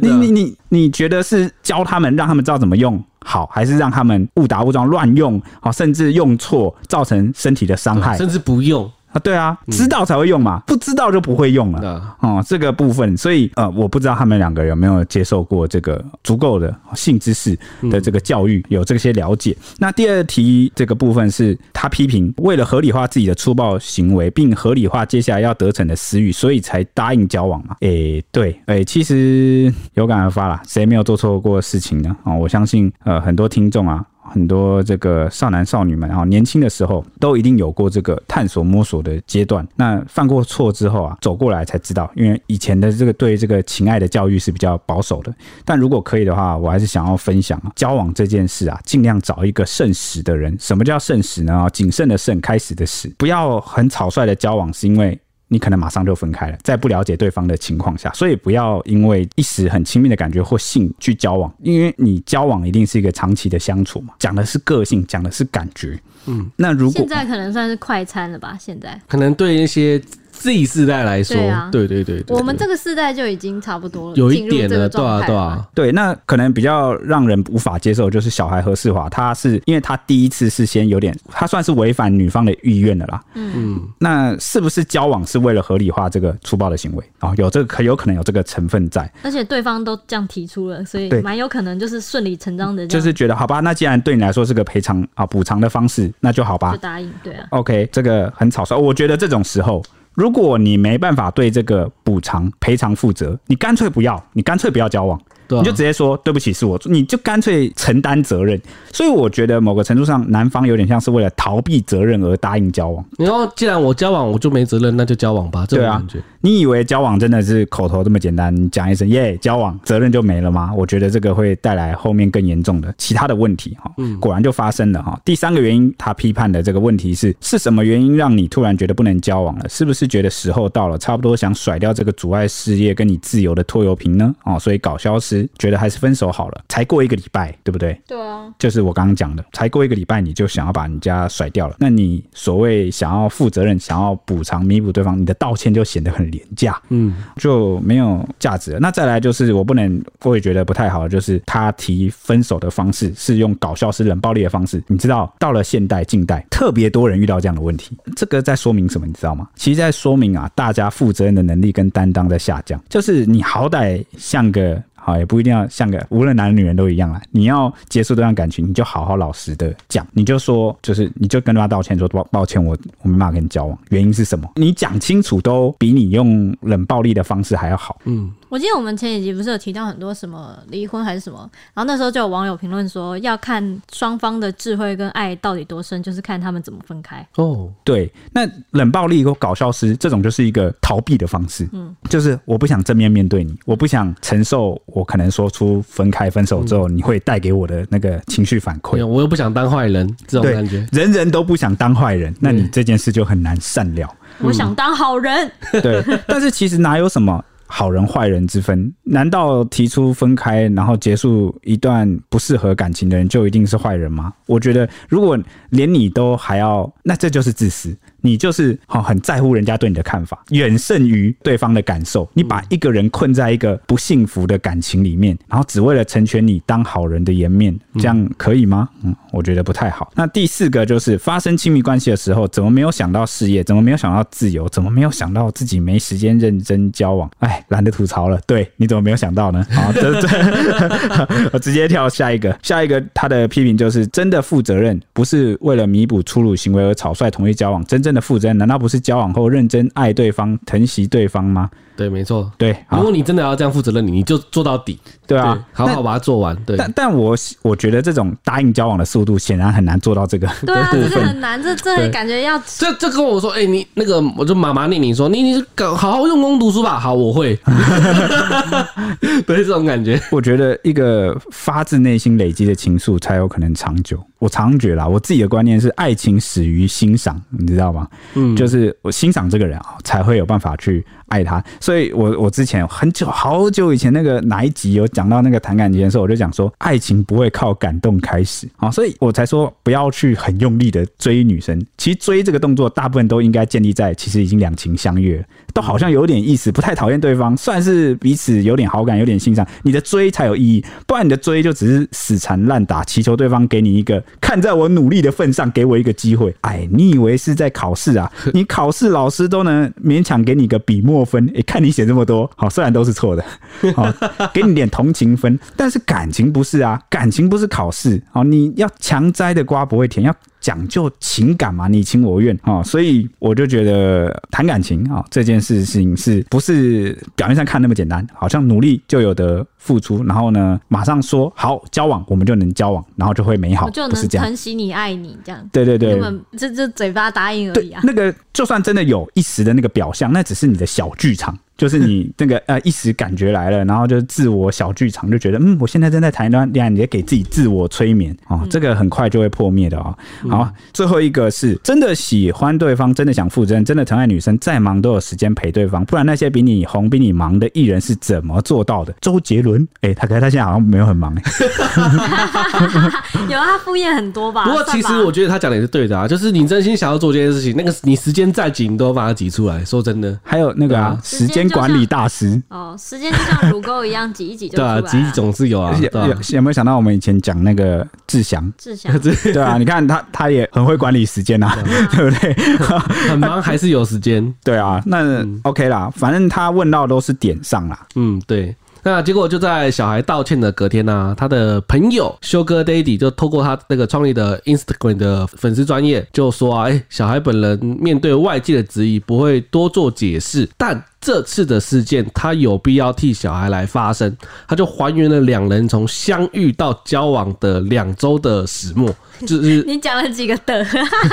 Speaker 1: 你你你你觉得是教他们让他们知道怎么用好，还是让他们误打误撞乱用啊，甚至用错造成身体的伤害，
Speaker 3: 甚至不用？
Speaker 1: 啊，对啊，知道才会用嘛，不知道就不会用了。哦，这个部分，所以呃，我不知道他们两个有没有接受过这个足够的性知识的这个教育，有这些了解。那第二题这个部分是他批评，为了合理化自己的粗暴行为，并合理化接下来要得逞的私欲，所以才答应交往嘛。诶，对，诶，其实有感而发啦，谁没有做错过事情呢？啊，我相信呃，很多听众啊。很多这个少男少女们啊，年轻的时候都一定有过这个探索摸索的阶段。那犯过错之后啊，走过来才知道，因为以前的这个对这个情爱的教育是比较保守的。但如果可以的话，我还是想要分享啊，交往这件事啊，尽量找一个慎始的人。什么叫慎始呢？谨慎的慎，开始的始，不要很草率的交往，是因为。你可能马上就分开了，在不了解对方的情况下，所以不要因为一时很亲密的感觉或性去交往，因为你交往一定是一个长期的相处嘛，讲的是个性，讲的是感觉。嗯，那如果
Speaker 2: 现在可能算是快餐了吧？现在
Speaker 3: 可能对一些。Z 世代来说，对啊，对对对，
Speaker 2: 我们这个世代就已经差不多了，
Speaker 3: 有一点了，对啊，对啊，
Speaker 1: 对。那可能比较让人无法接受，就是小孩何世华，他是因为他第一次是先有点，他算是违反女方的意愿的啦。嗯，那是不是交往是为了合理化这个粗暴的行为啊？有这个可有可能有这个成分在，
Speaker 2: 而且对方都这样提出了，所以蛮有可能就是顺理成章的，
Speaker 1: 就是觉得好吧，那既然对你来说是个赔偿啊补偿的方式，那就好吧，
Speaker 2: 就答应，对啊。
Speaker 1: OK，这个很草率，我觉得这种时候。如果你没办法对这个补偿赔偿负责，你干脆不要，你干脆不要交往。你就直接说对不起，是我，你就干脆承担责任。所以我觉得某个程度上，男方有点像是为了逃避责任而答应交往。
Speaker 3: 然后既然我交往我就没责任，那就交往吧。这种感觉。
Speaker 1: 啊，你以为交往真的是口头这么简单？你讲一声耶，交往，责任就没了吗？我觉得这个会带来后面更严重的其他的问题哈。果然就发生了哈。第三个原因，他批判的这个问题是：是什么原因让你突然觉得不能交往了？是不是觉得时候到了，差不多想甩掉这个阻碍事业跟你自由的拖油瓶呢？哦，所以搞消失。觉得还是分手好了，才过一个礼拜，对不对？
Speaker 2: 对啊，
Speaker 1: 就是我刚刚讲的，才过一个礼拜你就想要把人家甩掉了，那你所谓想要负责任、想要补偿、弥补对方，你的道歉就显得很廉价，嗯，就没有价值了。那再来就是我不能，我也觉得不太好，就是他提分手的方式是用搞笑、是冷暴力的方式。你知道，到了现代、近代，特别多人遇到这样的问题，这个在说明什么？你知道吗？其实在说明啊，大家负责任的能力跟担当在下降，就是你好歹像个。好，也不一定要像个，无论男人女人都一样啦。你要结束这段感情，你就好好老实的讲，你就说，就是你就跟他道歉，说抱抱歉，我我没办法跟你交往，原因是什么？你讲清楚，都比你用冷暴力的方式还要好。嗯。
Speaker 2: 我记得我们前几集不是有提到很多什么离婚还是什么，然后那时候就有网友评论说，要看双方的智慧跟爱到底多深，就是看他们怎么分开。
Speaker 1: 哦，对，那冷暴力或搞消失这种就是一个逃避的方式，嗯，就是我不想正面面对你，我不想承受我可能说出分开分手之后你会带给我的那个情绪反馈，
Speaker 3: 我又不想当坏人，这种感觉，
Speaker 1: 人人都不想当坏人，那你这件事就很难善了。
Speaker 2: 我想当好人，
Speaker 1: 对，但是其实哪有什么。好人坏人之分，难道提出分开然后结束一段不适合感情的人就一定是坏人吗？我觉得，如果连你都还要，那这就是自私。你就是好很在乎人家对你的看法，远胜于对方的感受。你把一个人困在一个不幸福的感情里面，然后只为了成全你当好人的颜面，这样可以吗？嗯，我觉得不太好。那第四个就是发生亲密关系的时候，怎么没有想到事业？怎么没有想到自由？怎么没有想到自己没时间认真交往？哎，懒得吐槽了。对，你怎么没有想到呢？好，*laughs* 这这，我 *laughs* 直接跳下一个。下一个他的批评就是：真的负责任，不是为了弥补粗鲁行为而草率同意交往，真正。的负责难道不是交往后认真爱对方、疼惜对方吗？
Speaker 3: 对，没错，
Speaker 1: 对。
Speaker 3: 如果你真的要这样负责任，你你就做到底，
Speaker 1: 对啊，
Speaker 3: 好好把它做完。对，
Speaker 1: 但但我我觉得这种答应交往的速度显然很难做到这个，*laughs*
Speaker 2: 对啊，这很难，这这感觉要
Speaker 3: 这这跟我说，哎，你那个我就妈妈念你说，你你搞好好用功读书吧，好，我会，*laughs* 对这种感觉，
Speaker 1: 我觉得一个发自内心累积的情愫才有可能长久。我常觉得啦，我自己的观念是，爱情始于欣赏，你知道吗？嗯，就是我欣赏这个人啊，才会有办法去爱他。所以我我之前很久好久以前那个哪一集有讲到那个谈感情的时候，我就讲说，爱情不会靠感动开始啊，所以我才说不要去很用力的追女生。其实追这个动作，大部分都应该建立在其实已经两情相悦，都好像有点意思，不太讨厌对方，算是彼此有点好感，有点欣赏，你的追才有意义，不然你的追就只是死缠烂打，祈求对方给你一个。看在我努力的份上，给我一个机会。*laughs* 哎，你以为是在考试啊？*laughs* 你考试老师都能勉强给你个笔墨分。哎，看你写这么多，好，虽然都是错的，*laughs* 好，给你点同情分。但是感情不是啊，感情不是考试。好，你要强摘的瓜不会甜，要。讲究情感嘛，你情我愿啊，所以我就觉得谈感情啊这件事情是不是表面上看那么简单？好像努力就有的付出，然后呢，马上说好交往，我们就能交往，然后就会美好，
Speaker 2: 我就能疼惜你、爱你这样。
Speaker 1: 对对对，
Speaker 2: 根本这这嘴巴答应而已啊。
Speaker 1: 那个就算真的有一时的那个表象，那只是你的小剧场。就是你那个呃一时感觉来了，然后就自我小剧场，就觉得嗯，我现在正在谈一段恋爱，你也给自己自我催眠啊、哦，这个很快就会破灭的啊、哦。好，最后一个是真的喜欢对方，真的想负责任，真的疼爱女生，再忙都有时间陪对方，不然那些比你红、比你忙的艺人是怎么做到的？周杰伦，哎、欸，他可是他现在好像没有很忙哎，*laughs*
Speaker 2: 有啊，他副业很多吧？
Speaker 3: 不过其实我觉得他讲的也是对的啊，就是你真心想要做这件事情，那个你时间再紧，你都把它挤出来。说真的，
Speaker 1: 还有那个啊，时间。管理大师
Speaker 2: 哦，时间就像乳沟一样挤一挤就。
Speaker 3: 对啊，挤总是有啊。有
Speaker 1: 有没有想到我们以前讲那个志祥？
Speaker 2: 志祥 *laughs*
Speaker 1: 对啊，你看他他也很会管理时间啊，对 *laughs* 不对？*laughs*
Speaker 3: 很忙还是有时间。
Speaker 1: 对啊，那 OK 啦，反正他问到都是点上啦。
Speaker 3: 嗯，对。那结果就在小孩道歉的隔天呢、啊，他的朋友 Sugar Daddy 就透过他那个创立的 Instagram 的粉丝专业就说啊，哎，小孩本人面对外界的质疑不会多做解释，但。这次的事件，他有必要替小孩来发声，他就还原了两人从相遇到交往的两周的始末，*laughs* 就是
Speaker 2: 你讲了几个的？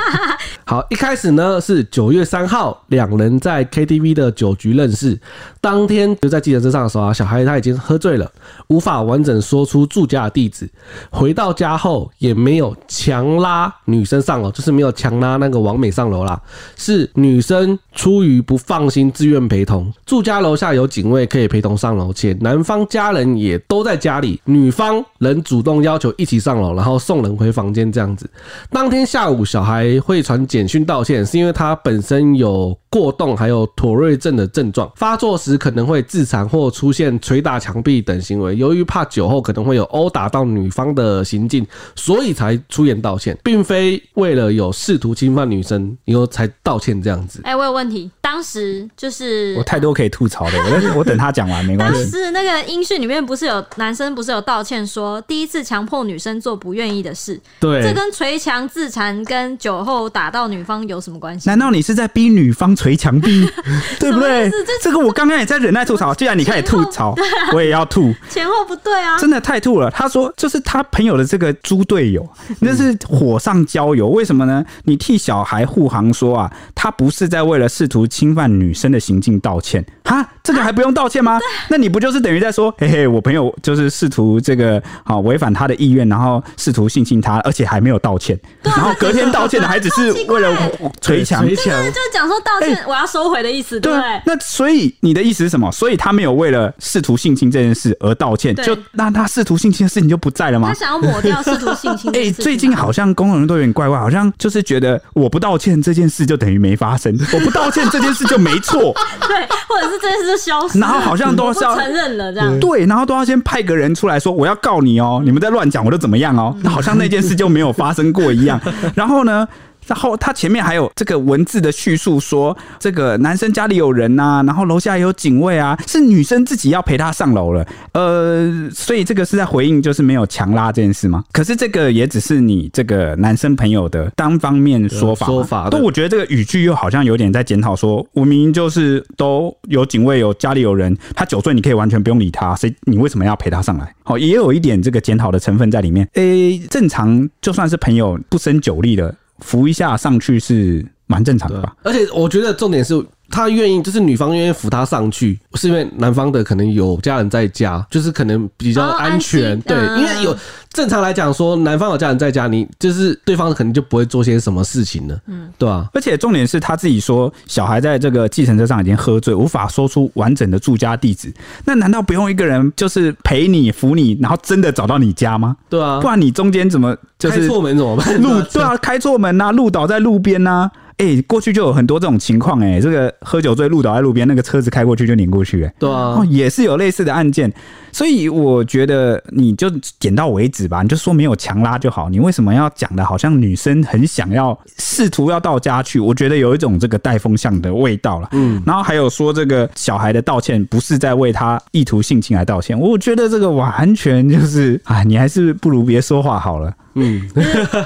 Speaker 2: *laughs*
Speaker 3: 好，一开始呢是九月三号，两人在 KTV 的酒局认识，当天就在计程车上的时候啊，小孩他已经喝醉了，无法完整说出住家的地址，回到家后也没有强拉女生上楼，就是没有强拉那个王美上楼啦，是女生出于不放心，自愿陪同。住家楼下有警卫可以陪同上楼，且男方家人也都在家里，女方人主动要求一起上楼，然后送人回房间这样子。当天下午，小孩会传简讯道歉，是因为他本身有过动还有妥瑞症的症状，发作时可能会自残或出现捶打墙壁等行为。由于怕酒后可能会有殴打到女方的行径，所以才出言道歉，并非为了有试图侵犯女生以后才道歉这样子。
Speaker 2: 哎，我有问题，当时就是。
Speaker 1: 太多可以吐槽的，我我等他讲完没关系。
Speaker 2: 当时那个音讯里面不是有男生不是有道歉说第一次强迫女生做不愿意的事，
Speaker 3: 对，
Speaker 2: 这跟捶墙自残跟酒后打到女方有什么关系？
Speaker 1: 难道你是在逼女方捶墙壁，*laughs* 对不对？这这个我刚刚也在忍耐吐槽，既然你开始吐槽，我也要吐，
Speaker 2: 前后不对啊，
Speaker 1: 真的太吐了。他说就是他朋友的这个猪队友，*laughs* 那是火上浇油。为什么呢？你替小孩护航说啊，他不是在为了试图侵犯女生的行径道歉。歉哈，这个还不用道歉吗？那你不就是等于在说，嘿嘿，我朋友就是试图这个好违反他的意愿，然后试图性侵他，而且还没有道歉，然后隔天道歉的还只是为了捶墙，
Speaker 2: 就是讲说道歉，我要收回的意思，对。
Speaker 1: 那所以你的意思是什么？所以他没有为了试图性侵这件事而道歉，就那他试图性侵的事情就不在了吗？
Speaker 2: 他想要抹掉试图性侵。哎，*laughs*
Speaker 1: 最近好像公众人都有点怪怪，好像就是觉得我不道歉这件事就等于没发生，我不道歉这件事就没错，*laughs*
Speaker 2: 对。或者是这件事就消失，
Speaker 1: 然后好像都是要
Speaker 2: 承认了这样，
Speaker 1: 对，然后都要先派个人出来说我要告你哦，你们在乱讲，我就怎么样哦，那好像那件事就没有发生过一样。然后呢，然后他前面还有这个文字的叙述，说这个男生家里有人呐、然后楼下有警卫啊，是女生自己要陪他上楼了。呃，所以这个是在回应，就是没有强拉这件事吗？可是这个也只是你这个男生朋友的单方面说法。说法，但我觉得这个语句又好像有点在检讨，说我明明就是都有警卫，有家里有人，他酒醉你可以完全不用理他，所以你为什么要陪他上来？好，也有一点这个检讨的成分在里面。诶，正常就算是朋友不胜酒力的。扶一下上去是蛮正常的吧，
Speaker 3: 而且我觉得重点是。他愿意，就是女方愿意扶他上去，是因为男方的可能有家人在家，就是可能比较安全。对，因为有正常来讲说，男方有家人在家，你就是对方可能就不会做些什么事情了。嗯，对吧？
Speaker 1: 而且重点是他自己说，小孩在这个计程车上已经喝醉，无法说出完整的住家地址。那难道不用一个人就是陪你扶你，然后真的找到你家吗？
Speaker 3: 对啊，
Speaker 1: 不然你中间怎么就是
Speaker 3: 开错门怎么办？
Speaker 1: 路对啊，开错门呐，路倒在路边呐。哎、欸，过去就有很多这种情况，哎，这个喝酒醉路倒在路边，那个车子开过去就碾过去，哎，
Speaker 3: 对啊，
Speaker 1: 哦，也是有类似的案件，所以我觉得你就点到为止吧，你就说没有强拉就好，你为什么要讲的好像女生很想要试图要到家去？我觉得有一种这个带风向的味道了，嗯，然后还有说这个小孩的道歉不是在为他意图性侵来道歉，我觉得这个完全就是，啊，你还是不如别说话好了。
Speaker 2: 嗯，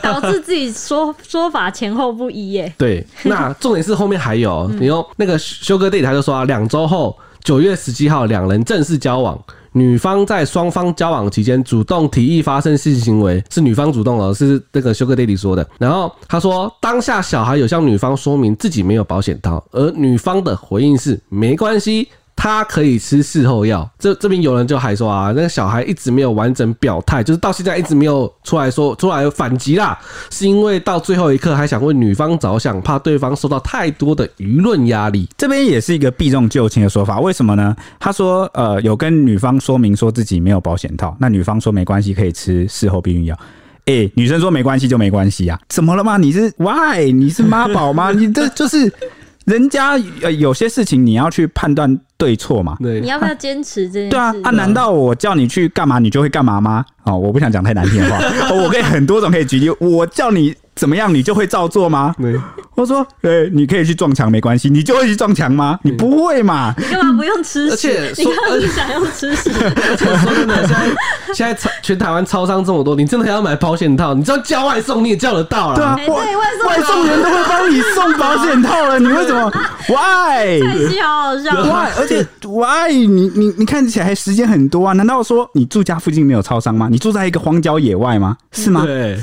Speaker 2: 导致自己说说法前后不一耶。*laughs*
Speaker 3: 对，那重点是后面还有，你用那个修哥弟他就说啊，两周后九月十七号，两人正式交往。女方在双方交往期间主动提议发生性行为，是女方主动哦，是那个修哥弟弟说的。然后他说，当下小孩有向女方说明自己没有保险套，而女方的回应是没关系。他可以吃事后药，这这边有人就还说啊，那个小孩一直没有完整表态，就是到现在一直没有出来说出来反击啦，是因为到最后一刻还想为女方着想，怕对方受到太多的舆论压力。
Speaker 1: 这边也是一个避重就轻的说法，为什么呢？他说，呃，有跟女方说明说自己没有保险套，那女方说没关系，可以吃事后避孕药。诶，女生说没关系就没关系啊？怎么了吗？你是 why？你是妈宝吗？你这就是。人家呃有些事情你要去判断对错嘛？
Speaker 2: 对，你要不要坚持这件事？
Speaker 1: 对啊，啊，难道我叫你去干嘛，你就会干嘛吗？哦，我不想讲太难听的话，我可以很多种可以举例，我叫你。怎么样，你就会照做吗？对，我说，对，你可以去撞墙，没关系，你就会去撞墙吗？你不会嘛？
Speaker 2: 你干嘛不用吃屎？而且，你干嘛想要吃屎？*laughs*
Speaker 3: 而且说真的，现在现在全台湾超商这么多，你真的还要买保险套？你知道叫外送你也叫得到啊？
Speaker 1: 对啊，外外送员都会帮你送保险套 *laughs* 了，你为什么？Why？
Speaker 2: 太气好好笑
Speaker 1: ！Why？而且 Why？你你你看起来还时间很多啊？难道说你住家附近没有超商吗？你住在一个荒郊野外吗？是吗？
Speaker 3: 对，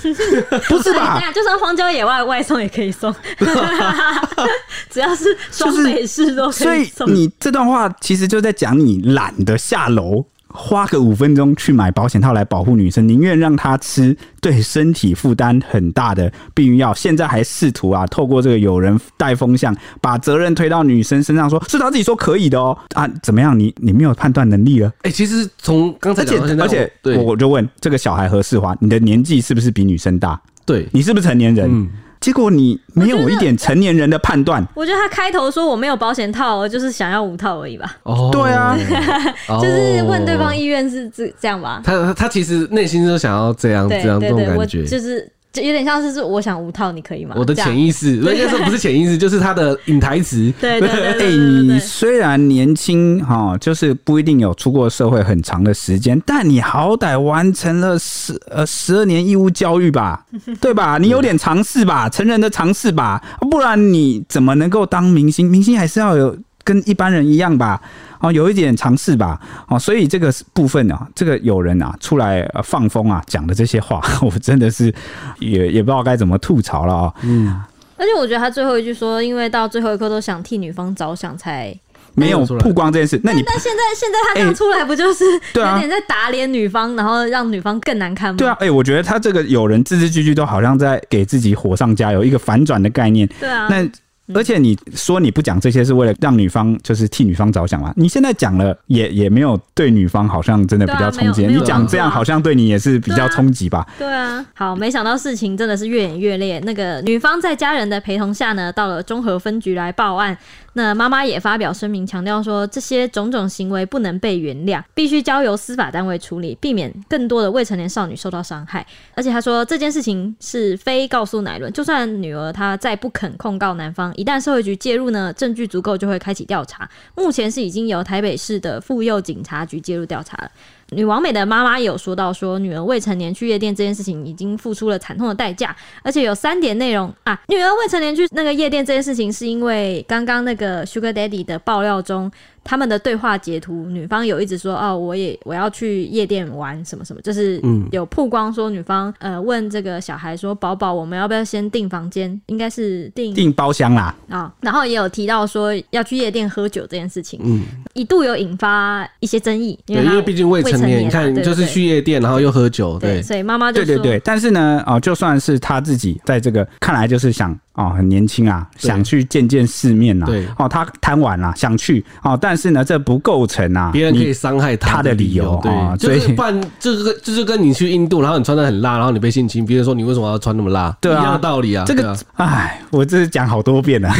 Speaker 1: 不是吧？*laughs*
Speaker 2: 就算荒郊野外，外送也可以送，*laughs* 只要是双北市都可以送。
Speaker 1: 就是，所以你这段话其实就在讲你懒得下楼。花个五分钟去买保险套来保护女生，宁愿让她吃对身体负担很大的避孕药，现在还试图啊透过这个有人带风向，把责任推到女生身上说，说是她自己说可以的哦啊，怎么样？你你没有判断能力了？
Speaker 3: 哎、欸，其实从刚才讲到现在，
Speaker 1: 而且我，我就问这个小孩何世华，你的年纪是不是比女生大？
Speaker 3: 对，
Speaker 1: 你是不是成年人？嗯结果你没有一点成年人的判断。
Speaker 2: 我觉得他开头说我没有保险套，就是想要五套而已吧。
Speaker 1: 哦，对啊，*laughs*
Speaker 2: 就是问对方意愿是这这样吧。
Speaker 3: 他他其实内心就想要这样这样这种感觉，
Speaker 2: 就是。就有点像是是我想无套，你可以吗？
Speaker 3: 我的潜意识，*laughs* 应该说不是潜意识，就是他的隐台词。
Speaker 2: 对对 *laughs* 对，
Speaker 1: 对，你虽然年轻哈，就是不一定有出过社会很长的时间，但你好歹完成了十呃十二年义务教育吧，对吧？你有点尝试吧，成人的尝试吧，不然你怎么能够当明星？明星还是要有跟一般人一样吧。哦，有一点尝试吧，哦，所以这个部分啊，这个有人啊出来放风啊，讲的这些话，*laughs* 我真的是也也不知道该怎么吐槽了啊。嗯，
Speaker 2: 而且我觉得他最后一句说，因为到最后一刻都想替女方着想，才
Speaker 1: 没有曝光这件事。那你
Speaker 2: 但现在现在他刚出来，不就是有点在打脸女方，然后让女方更难看吗？
Speaker 1: 对啊，哎，我觉得他这个有人字字句句都好像在给自己火上加油，一个反转的概念。
Speaker 2: 对啊，
Speaker 1: 那。而且你说你不讲这些是为了让女方就是替女方着想嘛？你现在讲了也也没有对女方好像真的比较冲击。你讲这样好像对你也是比较冲击吧？
Speaker 2: 对啊。好，没想到事情真的是越演越烈。那个女方在家人的陪同下呢，到了综合分局来报案。那妈妈也发表声明，强调说这些种种行为不能被原谅，必须交由司法单位处理，避免更多的未成年少女受到伤害。而且她说这件事情是非告诉乃伦，就算女儿她再不肯控告男方，一旦社会局介入呢，证据足够就会开启调查。目前是已经由台北市的妇幼警察局介入调查了。女王美的妈妈有说到，说女儿未成年去夜店这件事情已经付出了惨痛的代价，而且有三点内容啊，女儿未成年去那个夜店这件事情是因为刚刚那个 Sugar Daddy 的爆料中。他们的对话截图，女方有一直说哦，我也我要去夜店玩什么什么，就是有曝光说女方呃问这个小孩说，宝宝我们要不要先订房间？应该是订
Speaker 1: 订包厢啦。
Speaker 2: 啊、哦，然后也有提到说要去夜店喝酒这件事情，嗯，一度有引发一些争议，
Speaker 3: 因为因为毕竟未成年，你看就是去夜店然后又喝酒，对，
Speaker 2: 对，所以妈妈就
Speaker 1: 对对对，但是呢，哦，就算是他自己在这个看来就是想。哦，很年轻啊，想去见见世面呐。对，哦，他贪玩啦，想去哦，但是呢，这不构成啊，别
Speaker 3: 人可以伤害他的理由。对，就是办，就是就是跟你去印度，然后你穿的很辣，然后你被性侵，别人说你为什么要穿那么辣？对啊，一样道理啊。
Speaker 1: 这个，哎，我这是讲好多遍了，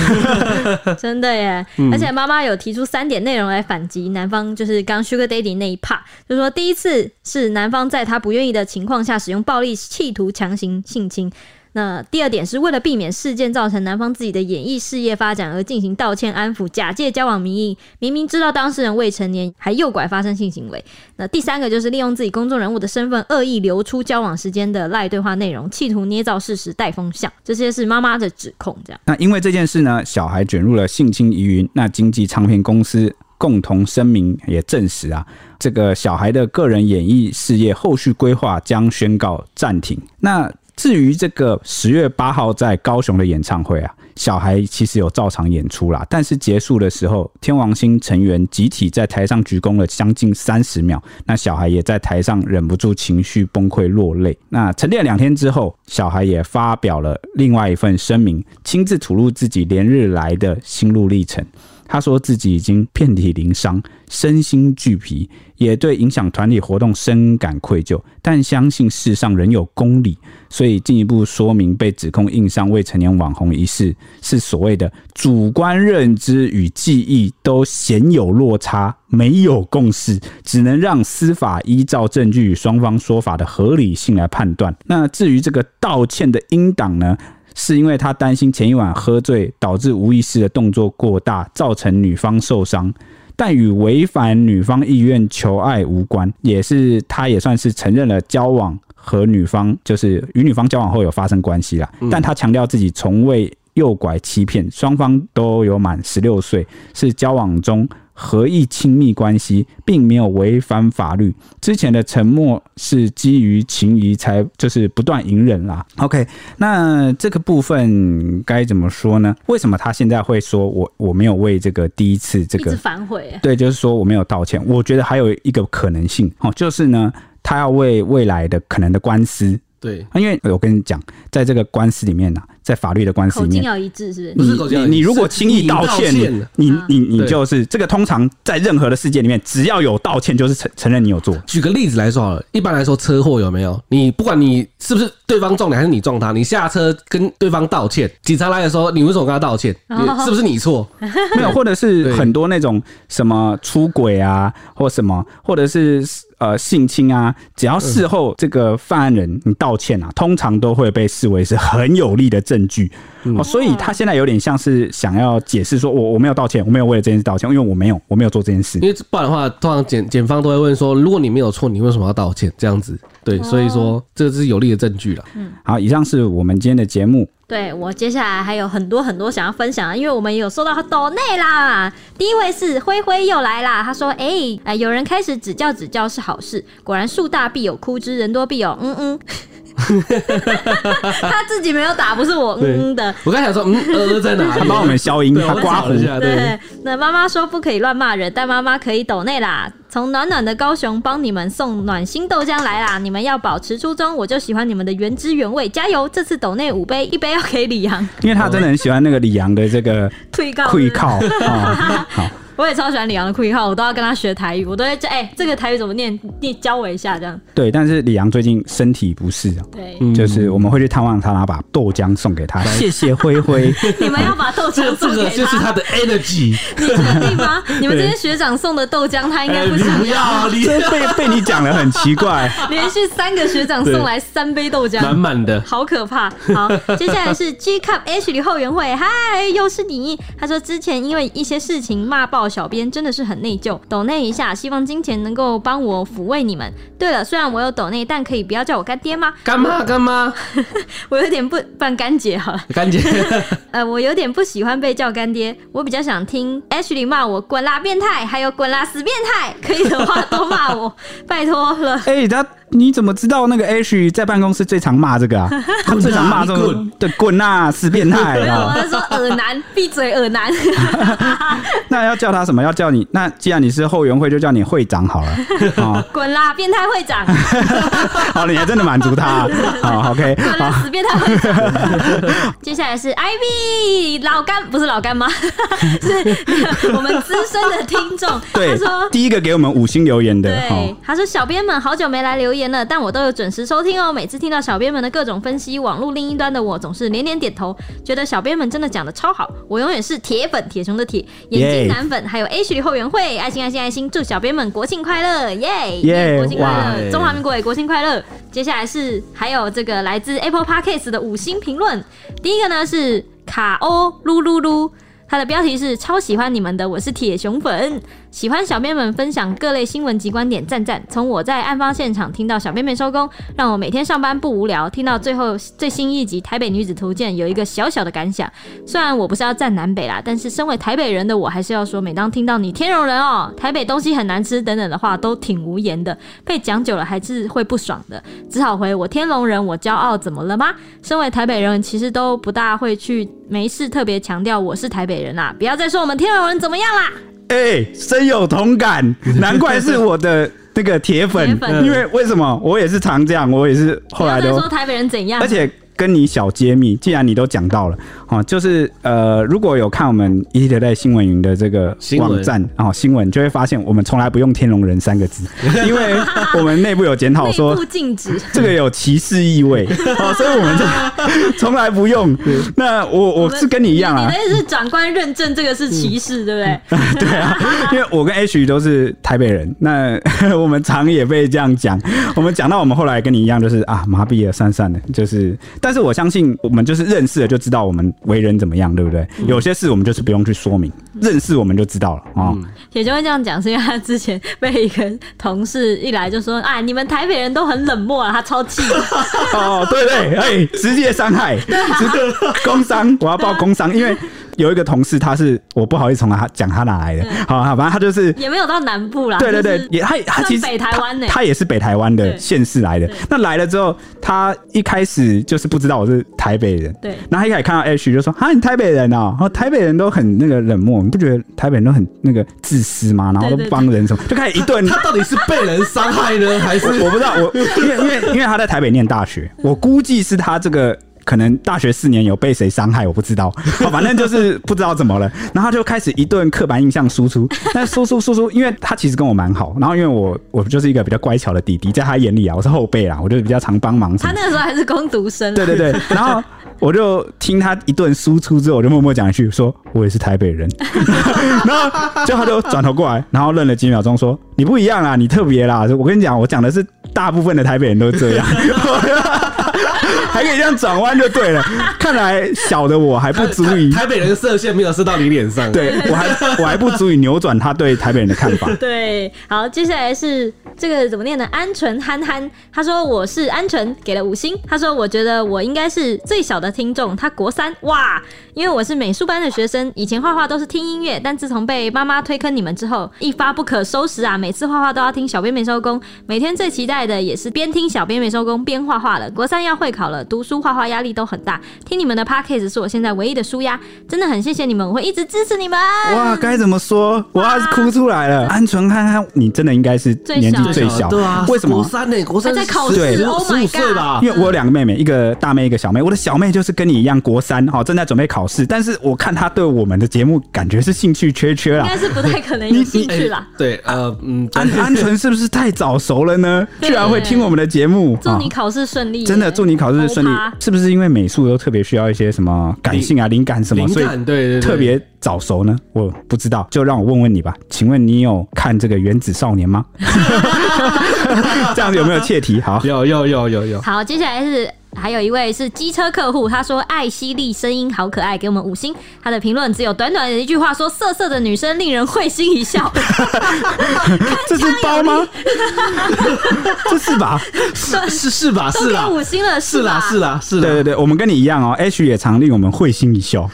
Speaker 1: *laughs*
Speaker 2: 真的耶。而且妈妈有提出三点内容来反击男方，就是刚 Sugar Daddy 那一 part，就是说第一次是男方在他不愿意的情况下使用暴力，企图强行性侵。那第二点是为了避免事件造成男方自己的演艺事业发展而进行道歉安抚，假借交往名义，明明知道当事人未成年还诱拐发生性行为。那第三个就是利用自己公众人物的身份恶意流出交往时间的赖对话内容，企图捏造事实带风向。这些是妈妈的指控。这样，
Speaker 1: 那因为这件事呢，小孩卷入了性侵疑云。那经纪唱片公司共同声明也证实啊，这个小孩的个人演艺事业后续规划将宣告暂停。那至于这个十月八号在高雄的演唱会啊，小孩其实有照常演出啦，但是结束的时候，天王星成员集体在台上鞠躬了将近三十秒，那小孩也在台上忍不住情绪崩溃落泪。那沉淀两天之后，小孩也发表了另外一份声明，亲自吐露自己连日来的心路历程。他说自己已经遍体鳞伤，身心俱疲，也对影响团体活动深感愧疚，但相信世上仍有公理，所以进一步说明被指控硬伤未成年网红一事是所谓的主观认知与记忆都显有落差，没有共识，只能让司法依照证据与双方说法的合理性来判断。那至于这个道歉的音档呢？是因为他担心前一晚喝醉导致无意识的动作过大，造成女方受伤，但与违反女方意愿求爱无关。也是他也算是承认了交往和女方，就是与女方交往后有发生关系啦。但他强调自己从未诱拐欺骗，双方都有满十六岁，是交往中。合意亲密关系，并没有违反法律。之前的沉默是基于情谊，才就是不断隐忍啦。OK，那这个部分该怎么说呢？为什么他现在会说我我没有为这个第一次这个
Speaker 2: 反悔？
Speaker 1: 对，就是说我没有道歉。我觉得还有一个可能性哦，就是呢，他要为未来的可能的官司。
Speaker 3: 对，
Speaker 1: 因为我跟你讲，在这个官司里面呢、啊，在法律的官司里面，
Speaker 2: 要一致，是不是？
Speaker 1: 你你你如果轻易道歉，你你你，你就是这个。通常在任何的事件里面，只要有道歉，就是承承认你有做。
Speaker 3: 举个例子来说好了，一般来说车祸有没有？你不管你是不是对方撞你，还是你撞他，你下车跟对方道歉，警察来的时候，你为什么跟他道歉？是不是你错？*laughs*
Speaker 1: 没有，或者是很多那种什么出轨啊，或什么，或者是。呃，性侵啊，只要事后这个犯案人你道歉啊，通常都会被视为是很有力的证据。哦，所以他现在有点像是想要解释说，我我没有道歉，我没有为了这件事道歉，因为我没有，我没有做这件事。
Speaker 3: 因为不然的话，通常检检方都会问说，如果你没有错，你为什么要道歉？这样子，对，所以说这是有力的证据了。嗯，
Speaker 1: 好，以上是我们今天的节目。
Speaker 2: 对，我接下来还有很多很多想要分享，因为我们有收到抖内啦。第一位是灰灰又来啦，他说：“哎、欸，哎，有人开始指教指教是好事，果然树大必有枯枝，人多必有嗯嗯。” *laughs* 他自己没有打，不是我嗯嗯的。
Speaker 3: 我刚才想说嗯呃 *laughs* 在哪里？
Speaker 1: 他帮我们消音，他刮胡一下。
Speaker 2: 对，那妈妈说不可以乱骂人，但妈妈可以抖内啦。从暖暖的高雄帮你们送暖心豆浆来啦！你们要保持初衷，我就喜欢你们的原汁原味，加油！这次抖内五杯，一杯要给李阳，
Speaker 1: 因为他真的很喜欢那个李阳的这个 *laughs*
Speaker 2: 退告
Speaker 1: 退靠。好，
Speaker 2: 我也超喜欢李阳的 Quick 号，我都要跟他学台语，我都会哎、欸，这个台语怎么念？你教我一下这样。
Speaker 1: 对，但是李阳最近身体不适啊，
Speaker 2: 对，
Speaker 1: 就是我们会去探望他，然后把豆浆送给他，*laughs* 谢谢灰灰。*laughs*
Speaker 2: 你们要把豆浆送给他，
Speaker 3: 就是他的 energy。
Speaker 2: 你确定吗？*laughs* 你们这些学长送的豆浆，他应该不想要。
Speaker 1: 这被被你讲的很奇怪，
Speaker 2: 连续三个学长送来三杯豆浆，
Speaker 3: 满满的，
Speaker 2: 好可怕。好，接下来是 G Cup H 里后援会，嗨，又是你。他说之前因为一些事情骂爆小编，真的是很内疚。抖内一下，希望金钱能够帮我抚慰你们。对了，虽然我有抖内，但可以不要叫我干爹吗？
Speaker 3: 干妈，干妈，*laughs*
Speaker 2: 我有点不办干姐好了。
Speaker 3: 干姐，*laughs*
Speaker 2: 呃，我有点不喜欢被叫干爹，我比较想听 H 里骂我滚啦变态，还有滚啦死变态，可以的话都骂我，拜托了。*laughs*
Speaker 1: 哎、欸，他。你怎么知道那个 H 在办公室最常骂这个啊？*laughs* 他最常骂这种对滚呐死变态。
Speaker 2: 没有，我是说耳男，闭嘴耳男。*laughs*
Speaker 1: 那要叫他什么？要叫你？那既然你是后援会，就叫你会长好了。*laughs*
Speaker 2: 滚啦，变态会长。
Speaker 1: 好，你还真的满足他。好，OK。
Speaker 2: 滚啦，死变态会长。接下来是 Ivy 老干，不是老干妈，是我们资深的听众。
Speaker 1: 对，他说第一个给我们五星留言的。
Speaker 2: 对，他说小编们好久没来留言。但我都有准时收听哦。每次听到小编们的各种分析，网络另一端的我总是连连点头，觉得小编们真的讲的超好。我永远是铁粉，铁熊的铁，眼睛男粉，还有 H 后援会，爱心爱心爱心，祝小编们国庆快乐，耶耶，国庆快乐，中华民国也国庆快乐。接下来是还有这个来自 Apple Podcast 的五星评论，第一个呢是卡欧噜噜噜，他的标题是超喜欢你们的，我是铁熊粉。喜欢小编们分享各类新闻及观点，赞赞！从我在案发现场听到小编们收工，让我每天上班不无聊。听到最后最新一集《台北女子图鉴》，有一个小小的感想。虽然我不是要站南北啦，但是身为台北人的我，还是要说，每当听到你天龙人哦，台北东西很难吃等等的话，都挺无言的。被讲久了还是会不爽的，只好回我天龙人，我骄傲，怎么了吗？身为台北人，其实都不大会去没事特别强调我是台北人啦。不要再说我们天龙人怎么样啦。
Speaker 1: 哎、欸，深有同感，*laughs* 难怪是我的那个铁粉，粉，因为为什么？我也是常这样，我也是后来都
Speaker 2: 说台北人怎样，
Speaker 1: 而且。跟你小揭秘，既然你都讲到了，哦，就是呃，如果有看我们 ETtoday 新闻云的这个网站啊、哦，新闻就会发现我们从来不用“天龙人”三个字，*laughs* 因为我们内部有检讨说
Speaker 2: 禁止
Speaker 1: 这个有歧视意味，哦，所以我们就 *laughs* 从来不用。那我我是跟你一样啊，
Speaker 2: 你的是长官认证这个是歧视，对不对？*laughs*
Speaker 1: 对啊，因为我跟 H 都是台北人，那我们常也被这样讲，我们讲到我们后来跟你一样，就是啊，麻痹了，散散了，就是。但是我相信，我们就是认识了就知道我们为人怎么样，对不对？嗯、有些事我们就是不用去说明，认识我们就知道了啊。
Speaker 2: 铁、嗯、就会这样讲，是因为他之前被一个同事一来就说：“啊，你们台北人都很冷漠啊。”他超气。*laughs*
Speaker 1: 哦，对对，哎，直接伤害，直接工伤，我要报工伤，因为。有一个同事，他是我不好意思从他讲他哪来的，好好，反正他就是
Speaker 2: 也没有到南部啦，
Speaker 1: 对对对，也他他其实
Speaker 2: 北台湾呢，
Speaker 1: 他也是北台湾的县市来的。那来了之后，他一开始就是不知道我是台北人，对。然后他一开始看到 H 就说：“啊，你台北人啊？”然后台北人都很那个冷漠，你不觉得台北人都很那个自私吗？然后都不帮人什么，就开始一顿。
Speaker 3: 他到底是被人伤害呢，还是
Speaker 1: 我不知道？我因为因为因为他在台北念大学，我估计是他这个。可能大学四年有被谁伤害，我不知道，反正就是不知道怎么了，然后他就开始一顿刻板印象输出，那输出输出，因为他其实跟我蛮好，然后因为我我就是一个比较乖巧的弟弟，在他眼里啊，我是后辈啦，我就比较常帮忙。
Speaker 2: 他那个时候还是工读生。
Speaker 1: 对对对，然后我就听他一顿输出之后，我就默默讲一句，说我也是台北人，*laughs* 然后就他就转头过来，然后愣了几秒钟，说你不一样啊，你特别啦，我跟你讲，我讲的是大部分的台北人都这样。*laughs* 还可以这样转弯就对了，看来小的我还不足以。
Speaker 3: 台北人的射线没有射到你脸上，
Speaker 1: 对我还我还不足以扭转他对台北人的看法。
Speaker 2: 对，好，接下来是这个怎么念呢？鹌鹑憨憨，他说我是鹌鹑，给了五星。他说我觉得我应该是最小的听众，他国三，哇，因为我是美术班的学生，以前画画都是听音乐，但自从被妈妈推坑你们之后，一发不可收拾啊！每次画画都要听小编没收工，每天最期待的也是边听小编没收工边画画了。国三要会考了。读书画画压力都很大，听你们的 podcast 是我现在唯一的舒压，真的很谢谢你们，我会一直支持你们。
Speaker 1: 哇，该怎么说？我要是哭出来了。鹌鹑憨憨，你真的应该是年纪纪最小。
Speaker 3: 对啊，
Speaker 1: 为什么？
Speaker 3: 国三呢？国三
Speaker 2: 在考
Speaker 1: 试
Speaker 3: 十五
Speaker 2: ，Oh my
Speaker 3: 岁吧？
Speaker 1: 因为我有两个妹妹，一个大妹，一个小妹。我的小妹就是跟你一样国三，哈正在准备考试，但是我看她对我们的节目感觉是兴趣缺缺啦，
Speaker 2: 应该是不太可能有兴趣啦。
Speaker 3: 对，呃，嗯，
Speaker 1: 安安纯是不是太早熟了呢？*laughs* 居然会听我们的节目，
Speaker 2: 祝你考试顺利，
Speaker 1: 真的祝你考试顺利。是不是因为美术都特别需要一些什么感性啊、灵感什么，所以
Speaker 3: 对对
Speaker 1: 特别早熟呢？我不知道，就让我问问你吧。请问你有看这个《原子少年》吗？*laughs* 这样子有没有切题？好，
Speaker 3: 有有有有有。
Speaker 2: 好，接下来是。还有一位是机车客户，他说艾希莉声音好可爱，给我们五星。他的评论只有短短的一句话，说色色的女生令人会心一笑。*laughs*
Speaker 1: 这是包吗？这是吧？
Speaker 3: 是是是吧？是啦，
Speaker 2: 五星了，
Speaker 3: 是啦是啦是啦。
Speaker 1: 对对对，我们跟你一样哦，H 也常令我们会心一笑。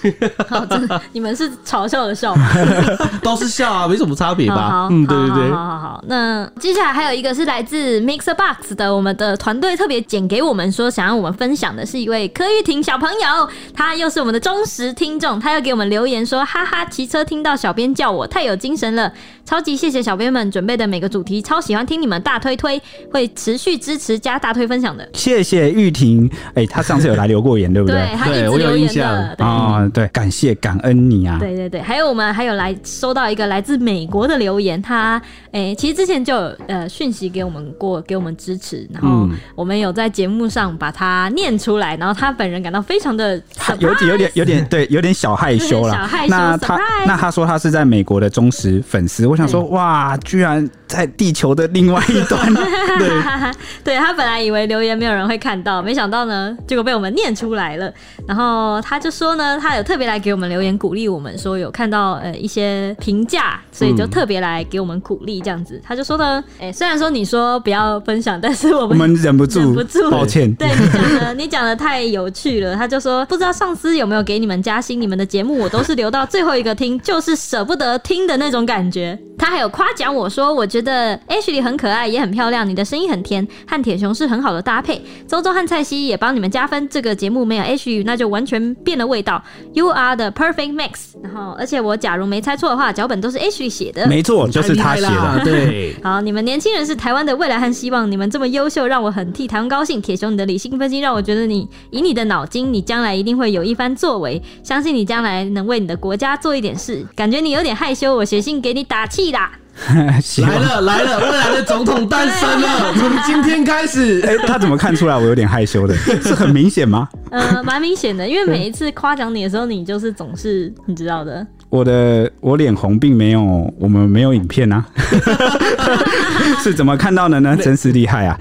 Speaker 2: 好，*laughs* 真的，你们是嘲笑的笑吗？*laughs*
Speaker 3: 都是笑啊，没什么差别吧？
Speaker 2: 好，嗯，对对对，好好好。那接下来还有一个是来自 Mixer Box 的，我们的团队特别剪给我们说，想让我们。分享的是一位柯玉婷小朋友，他又是我们的忠实听众，他又给我们留言说：“哈哈，骑车听到小编叫我，太有精神了，超级谢谢小编们准备的每个主题，超喜欢听你们大推推，会持续支持加大推分享的。”谢谢玉婷，哎、欸，他上次有来留过言，*laughs* 对不对？对，他一直留言的。
Speaker 1: 哦，对，感谢感恩你啊！
Speaker 2: 对对对，还有我们还有来收到一个来自美国的留言，他哎、欸，其实之前就有呃讯息给我们过，给我们支持，然后我们有在节目上把他。念出来，然后他本人感到非常的 *laughs*
Speaker 1: 有点有点有点对，有点小害羞了。*laughs*
Speaker 2: 小害羞。
Speaker 1: 那他那他说他是在美国的忠实粉丝，我想说哇，居然在地球的另外一端。*laughs* 对，*laughs*
Speaker 2: 对他本来以为留言没有人会看到，没想到呢，结果被我们念出来了。然后他就说呢，他有特别来给我们留言鼓励我们，说有看到呃一些评价，所以就特别来给我们鼓励这样子。他就说呢，哎，虽然说你说不要分享，但是我们 *laughs*
Speaker 1: 我们忍不住，忍不住，抱歉。
Speaker 2: 对你讲的。你讲的太有趣了，他就说不知道上司有没有给你们加薪，你们的节目我都是留到最后一个听，就是舍不得听的那种感觉。他还有夸奖我说，我觉得 Ashley 很可爱，也很漂亮，你的声音很甜，和铁雄是很好的搭配。周周和蔡西也帮你们加分，这个节目没有 Ashley，那就完全变了味道。You are the perfect mix。然后，而且我假如没猜错的话，脚本都是 Ashley 写的，
Speaker 1: 没错，就是他写的。对，
Speaker 2: 好，你们年轻人是台湾的未来和希望，你们这么优秀，让我很替台湾高兴。铁雄，你的理性分析让我觉得你以你的脑筋，你将来一定会有一番作为，相信你将来能为你的国家做一点事。感觉你有点害羞，我写信给你打气啦。*laughs*
Speaker 3: 来了来了，未来的总统诞生了，*laughs* 从今天开始。
Speaker 1: 哎、欸，他怎么看出来我有点害羞的？*laughs* 是很明显吗？
Speaker 2: 呃，蛮明显的，因为每一次夸奖你的时候，你就是总是你知道的。
Speaker 1: 我的我脸红并没有，我们没有影片啊，是怎么看到的呢？真是厉害啊！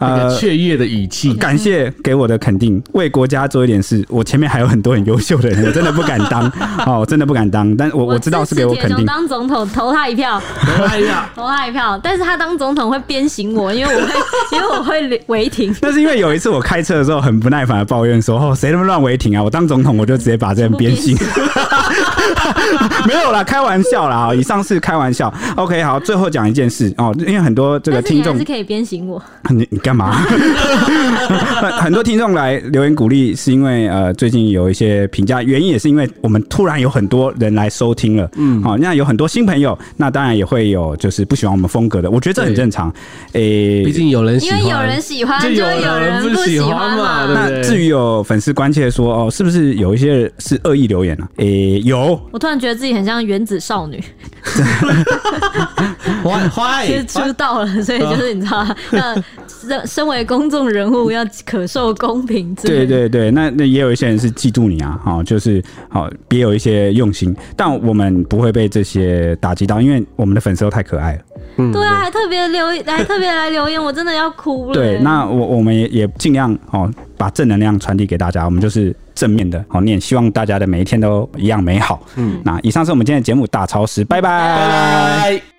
Speaker 3: 呃，雀跃的语气，
Speaker 1: 感谢给我的肯定，为国家做一点事。我前面还有很多很优秀的人，我真的不敢当 *laughs* 哦，真的不敢当。但我我知道是给我肯定。
Speaker 2: 当总统投他一票，
Speaker 3: 投他一票，*laughs*
Speaker 2: 投他一票。但是他当总统会鞭刑我，因为我会，*laughs* 因为我会违停。
Speaker 1: 那是因为有一次我开车的时候很不耐烦的抱怨说：“哦，谁那么乱违停啊？”我当总统我就直接把这人鞭刑。没有啦，开玩笑啦。以上是开玩笑。OK，好，最后讲一件事哦，因为很多这个听众
Speaker 2: 是可以鞭刑我。
Speaker 1: 你你干嘛？*laughs* 很多听众来留言鼓励，是因为呃最近有一些评价，原因也是因为我们突然有很多人来收听了。嗯，好，那有很多新朋友，那当然也会有就是不喜欢我们风格的，我觉得这很正常。诶，
Speaker 3: 毕竟有人喜欢，
Speaker 2: 因为有人喜欢，就有人不喜欢嘛。
Speaker 1: 那至于有粉丝关切说哦，是不是有一些是恶意留言呢？诶，有。
Speaker 2: 我突然觉得自己很像原子少女。
Speaker 3: 坏坏，
Speaker 2: 其实出道了，所以就是你知道，那身身为公众人物要可受公平。
Speaker 1: 对对对，那那也有一些人是嫉妒你啊，哈，就是好别有一些用心，但我们不会被这些打击到，因为我们的粉丝都太可爱了。
Speaker 2: 嗯，对啊，还特别留，还特别来留言，我真的要哭了。
Speaker 1: 对，那我我们也也尽量哦，把正能量传递给大家，我们就是正面的好念，希望大家的每一天都一样美好。嗯，那以上是我们今天的节目大超时，拜拜。拜拜。